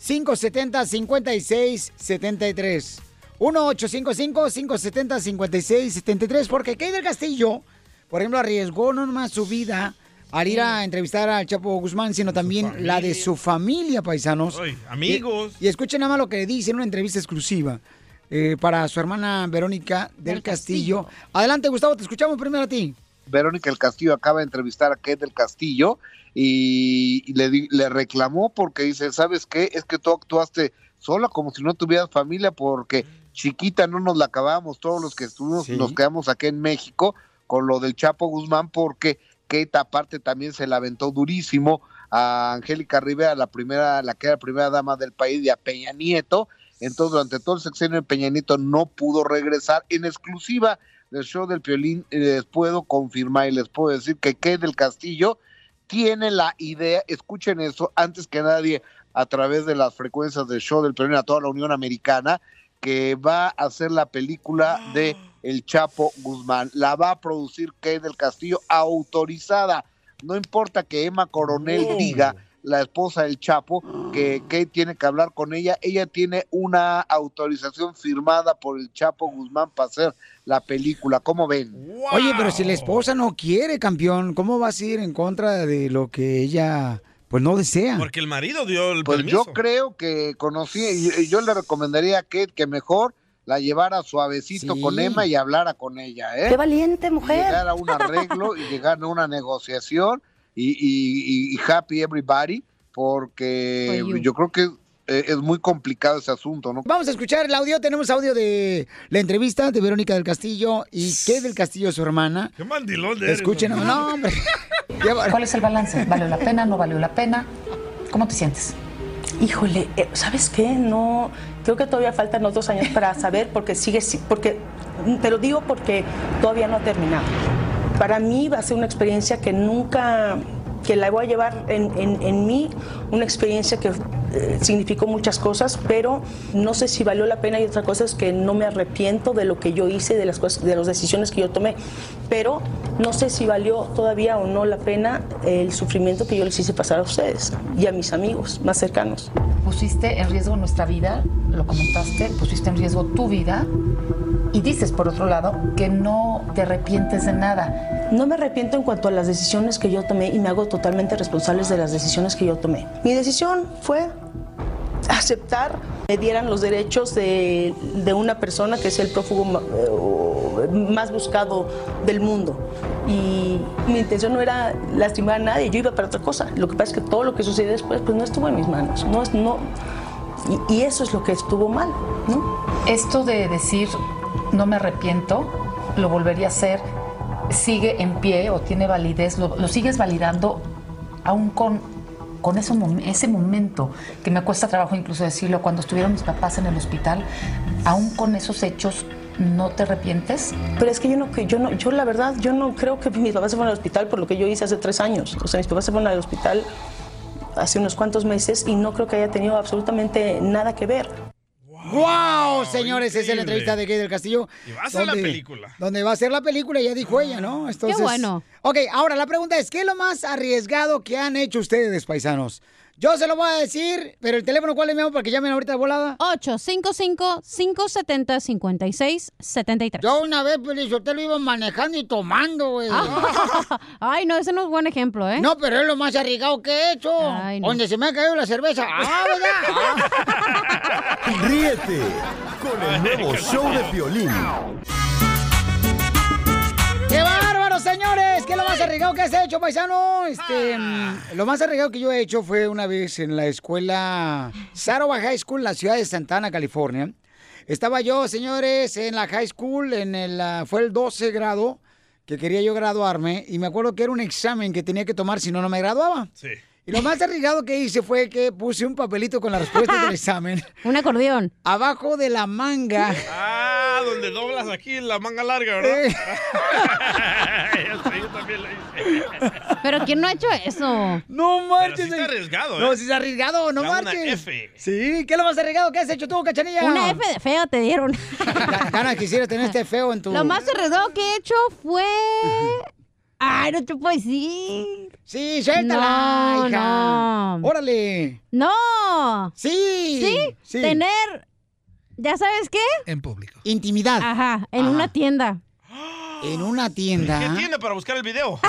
1-855-570-5673. 1-855-570-5673. Porque Kay del Castillo, por ejemplo, arriesgó no nomás su vida al ir a entrevistar al Chapo Guzmán, sino también la de su familia, paisanos. Ay, amigos. Y, y escuchen nada más lo que dice en una entrevista exclusiva. eh, para su hermana Verónica del, Castillo. Adelante, Gustavo, te escuchamos primero a ti. Verónica del Castillo acaba de entrevistar a Kate del Castillo y, le, le reclamó porque dice, ¿sabes qué? Es que tú actuaste sola como si no tuvieras familia porque chiquita no nos la acabamos todos los que estuvimos, nos quedamos aquí en México con lo del Chapo Guzmán porque Kate aparte también se la aventó durísimo a Angélica Rivera, la primera, la que era primera dama del país, y a Peña Nieto. Entonces, durante todo el sexenio de Peña Nieto no pudo regresar. En exclusiva del show del Piolín, les puedo confirmar y les puedo decir que Kate del Castillo tiene la idea, escuchen eso, antes que nadie, a través de las frecuencias del show del Piolín a toda la Unión Americana, que va a hacer la película de El Chapo Guzmán. La va a producir Kate del Castillo autorizada. No importa que Emma Coronel Oh. diga, la esposa del Chapo, que Kate tiene que hablar con ella. Ella tiene una autorización firmada por el Chapo Guzmán para hacer la película. ¿Cómo ven? Oye, pero si la esposa no quiere, campeón, ¿cómo vas a ir en contra de lo que ella, pues, no desea? Porque el marido dio el Pues permiso. yo creo que conocí, y- y yo le recomendaría a Kate que mejor la llevara suavecito Sí. con Emma y hablara con ella, ¿eh? Qué valiente Y mujer. Llegar a un arreglo y llegar a una negociación y, y- y- y happy everybody, porque For yo creo que eh, es muy complicado ese asunto, ¿no? Vamos a escuchar el audio. Tenemos audio de la entrevista de Verónica del Castillo y Kate del Castillo, su hermana. Qué mandilón de eres, Escuchen, hombre. no, hombre. ¿Cuál es el balance? ¿Valió la pena? ¿No valió la pena? ¿Cómo te sientes? Híjole, eh, ¿sabes qué? No, creo que todavía faltan otros años para saber porque sigue, si- porque, te lo digo porque todavía no ha terminado. Para mí va a ser una experiencia que nunca, que la voy a llevar en, en- en mí, una experiencia que eh, significó muchas cosas, pero no sé si valió la pena y otra cosa es que no me arrepiento de lo que yo hice, de las cosas, de las decisiones que yo tomé, pero no sé si valió todavía o no la pena el sufrimiento que yo les hice pasar a ustedes y a mis amigos más cercanos. Pusiste en riesgo nuestra vida, lo comentaste, pusiste en riesgo tu vida y dices, por otro lado, que no te arrepientes de nada. No me arrepiento en cuanto a las decisiones que yo tomé y me hago totalmente responsables de las decisiones que yo tomé. Mi decisión fue aceptar me dieran los derechos de, de una persona que es el prófugo eh, más buscado del mundo. Y mi intención no era lastimar a nadie, yo iba para otra cosa. Lo que pasa es que todo lo que sucedió después pues no estuvo en mis manos. No, no, y, y eso es lo que estuvo mal. ¿no? Esto de decir, no me arrepiento, lo volvería a hacer, sigue en pie o tiene validez, lo, lo sigues validando aún con, con ese, ese momento, que me cuesta trabajo incluso decirlo, cuando estuvieron mis papás en el hospital, aún con esos hechos, ¿no te arrepientes? Pero es que yo no, yo no, yo la verdad, yo no creo que mis papás se fueron al hospital por lo que yo hice hace tres años. O sea, mis papás se fueron al hospital hace unos cuantos meses y no creo que haya tenido absolutamente nada que ver. ¡Wow! Señores, esa es la entrevista de Kate del Castillo. Y va a ser la película. Donde va a ser la película, ya dijo ella, ¿no? Entonces, bueno. Ok, ahora la pregunta es, ¿qué es lo más arriesgado que han hecho ustedes, paisanos? Yo se lo voy a decir, pero el teléfono, ¿cuál es mi amor? Para que llamen ahorita de volada. 855-570-5673. Yo una vez, pues, usted lo iba manejando y tomando, güey. Ay, no, ese no es buen ejemplo, ¿eh? No, pero es lo más arriesgado que he hecho. Ay, no. Donde se me ha caído la cerveza. ¡Ah, verdad! Ríete con el nuevo show de Piolín. ¡Qué bárbaro, señores! ¿Qué es lo más arriesgado que has hecho, paisano? Este, mm, lo más arriesgado que yo he hecho fue una vez en la escuela Saroba High School, en la ciudad de Santana, California. Estaba yo, señores, en la high school, en el, ah, fue el 12 grado, que quería yo graduarme, y me acuerdo que era un examen que tenía que tomar, si no, no me graduaba. Sí. Y lo más arriesgado que hice fue que puse un papelito con la respuesta del examen. Un acordeón. Abajo de la manga. Ah, donde doblas aquí la manga larga, ¿verdad? Yo sé, yo también lo hice. Pero ¿quién no ha hecho eso? No marches. sí está arriesgado, ¿eh? No, si es arriesgado, no una marches. F. Sí, ¿qué es lo más arriesgado que has hecho tú, cachanilla? Una F de feo te dieron. Gana, quisiera tener este feo en tu. Lo más arriesgado que he hecho fue... Ay, no te puedo decir. Sí, suéltala, No, hija. no. Órale. No. Sí. ¿Sí? Sí. Tener... ¿Ya sabes qué? En público. Intimidad. Ajá, en Ajá. una tienda. En una tienda. ¿Qué tiene para buscar el video?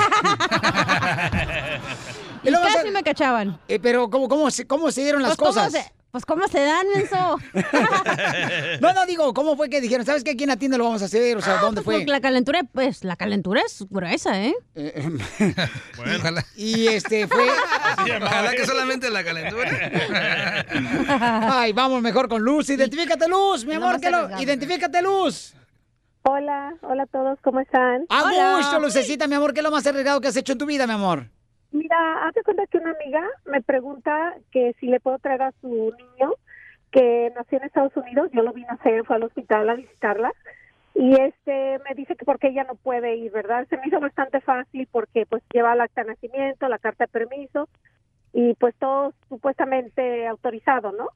Y casi se- me cachaban. Eh, pero, ¿cómo, cómo, se, ¿cómo se dieron las Pues, ¿cómo cosas? se- pues, ¿cómo se dan eso? No, no, digo, ¿cómo fue que dijeron? ¿Sabes qué? Aquí en la tienda lo vamos a hacer? O sea, ¿dónde Pues, fue? La calentura, pues, la calentura es gruesa, ¿eh? Ojalá, Y este fue... ojalá que solamente la calentura. Ay, vamos mejor con Luz. Identifícate, Luz, mi amor. que lo-. Identifícate, Luz. Hola, hola a todos, ¿cómo están? A Hola. gusto, Lucecita, mi amor. ¿Qué es lo más arriesgado que has hecho en tu vida, mi amor? Mira, haz de cuenta que una amiga me pregunta que si le puedo traer a su niño que nació en Estados Unidos, yo lo vine a hacer, fue al hospital a visitarla y este me dice que porque ella no puede ir, ¿verdad? Se me hizo bastante fácil porque pues lleva el acta de nacimiento, la carta de permiso y pues todo supuestamente autorizado, ¿no?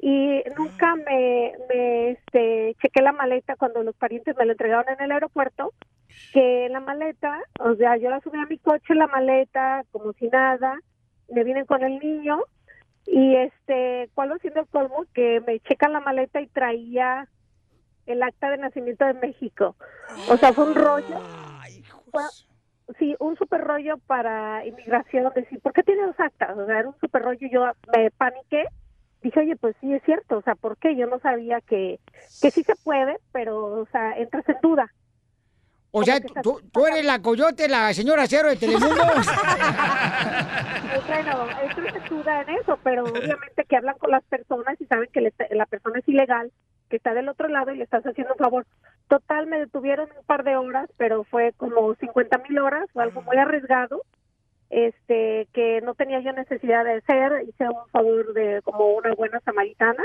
Y nunca me, me este, chequé la maleta cuando los parientes me lo entregaron en el aeropuerto que la maleta, o sea, yo la subí a mi coche, la maleta, como si nada, me vienen con el niño y este, ¿cuál va siendo el colmo? Que me checan la maleta y traía el acta de nacimiento de México. O sea, fue un rollo. Fue- sí, un super rollo para inmigración, decir, ¿por qué tiene dos actas? O sea, era un super rollo, yo me paniqué. Dije, oye, pues sí es cierto, o sea, ¿por qué? Yo no sabía que, que sí se puede, pero, o sea, entras en duda. O sea, tú, tú eres la coyote, la señora cero de Telemundo. Eh, Bueno, esto se duda en eso, pero obviamente que hablan con las personas y saben que le- la persona es ilegal, que está del otro lado y le estás haciendo un favor. Total, me detuvieron un par de horas, pero fue como 50 mil horas, fue algo muy arriesgado, este, que no tenía yo necesidad de hacer, hice un favor de como una buena samaritana.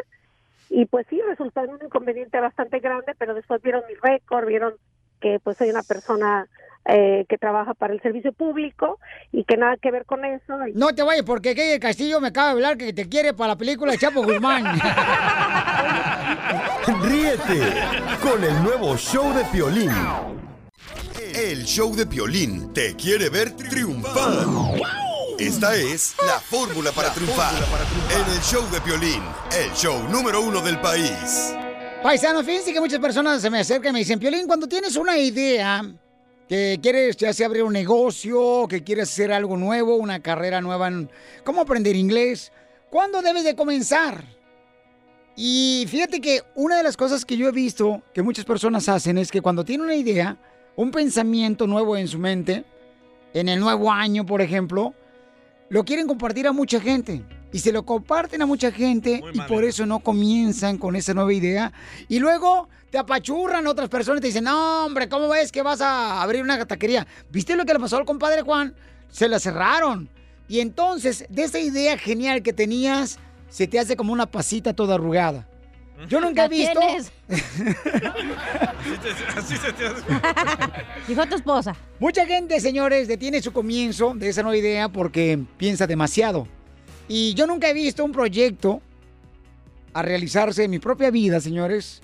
Y pues sí, resultó en un inconveniente bastante grande, pero después vieron mi récord, vieron que pues soy una persona eh, que trabaja para el servicio público y que nada que ver con eso. Y- No te vayas, porque aquí el Castillo me acaba de hablar que te quiere para la película de Chapo Guzmán. Ríete con el nuevo show de Piolín. El show de Piolín te quiere ver triunfar. Esta es la fórmula para triunfar. En el show de Piolín, el show número uno del país. Paisanos, fíjense que muchas personas se me acercan y me dicen, Piolín, cuando tienes una idea que quieres ya sea abrir un negocio, que quieres hacer algo nuevo, una carrera nueva en cómo aprender inglés, ¿cuándo debes de comenzar? Y fíjate que una de las cosas que yo he visto que muchas personas hacen es que cuando tienen una idea, un pensamiento nuevo en su mente, en el nuevo año, por ejemplo, lo quieren compartir a mucha gente. Y se lo comparten a mucha gente y por eso no comienzan con esa nueva idea. Y luego te apachurran otras personas y te dicen, no, hombre, ¿cómo ves que vas a abrir una taquería? ¿Viste lo que le pasó al compadre Juan? Se la cerraron. Y entonces, de esa idea genial que tenías, se te hace como una pasita toda arrugada. Yo nunca he visto... tienes. Así, te- así se te hace. Dijo tu esposa. Mucha gente, señores, detiene su comienzo de esa nueva idea porque piensa demasiado. Y yo nunca he visto un proyecto a realizarse en mi propia vida, señores,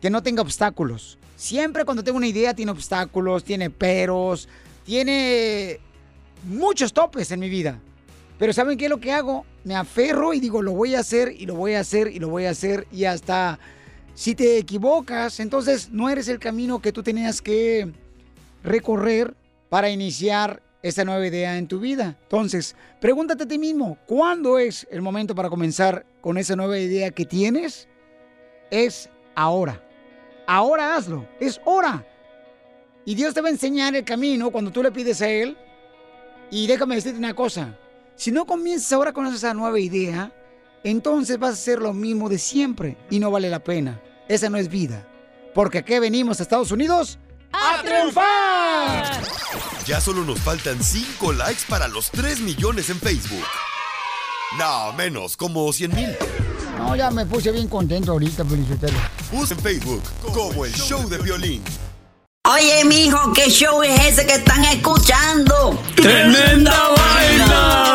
que no tenga obstáculos. Siempre cuando tengo una idea tiene obstáculos, tiene peros, tiene muchos topes en mi vida. Pero ¿saben qué es lo que hago? Me aferro y digo, lo voy a hacer y lo voy a hacer y lo voy a hacer y hasta si te equivocas, entonces no eres el camino que tú tenías que recorrer para iniciar esta nueva idea en tu vida. Entonces, pregúntate a ti mismo, ¿cuándo es el momento para comenzar con esa nueva idea que tienes? Es ahora. Ahora hazlo, es hora. Y Dios te va a enseñar el camino cuando tú le pides a Él. Y déjame decirte una cosa, si no comienzas ahora con esa nueva idea, entonces vas a hacer lo mismo de siempre y no vale la pena. Esa no es vida. Porque aquí venimos a Estados Unidos a triunfar. Ya solo nos faltan 5 likes para los 3 millones en Facebook. No, menos, como 100 mil. No, ya me puse bien contento ahorita, Felicitelo. Busca en Facebook como el show de violín. Oye, mijo, ¿qué show es ese que están escuchando? ¡Tremenda vaina!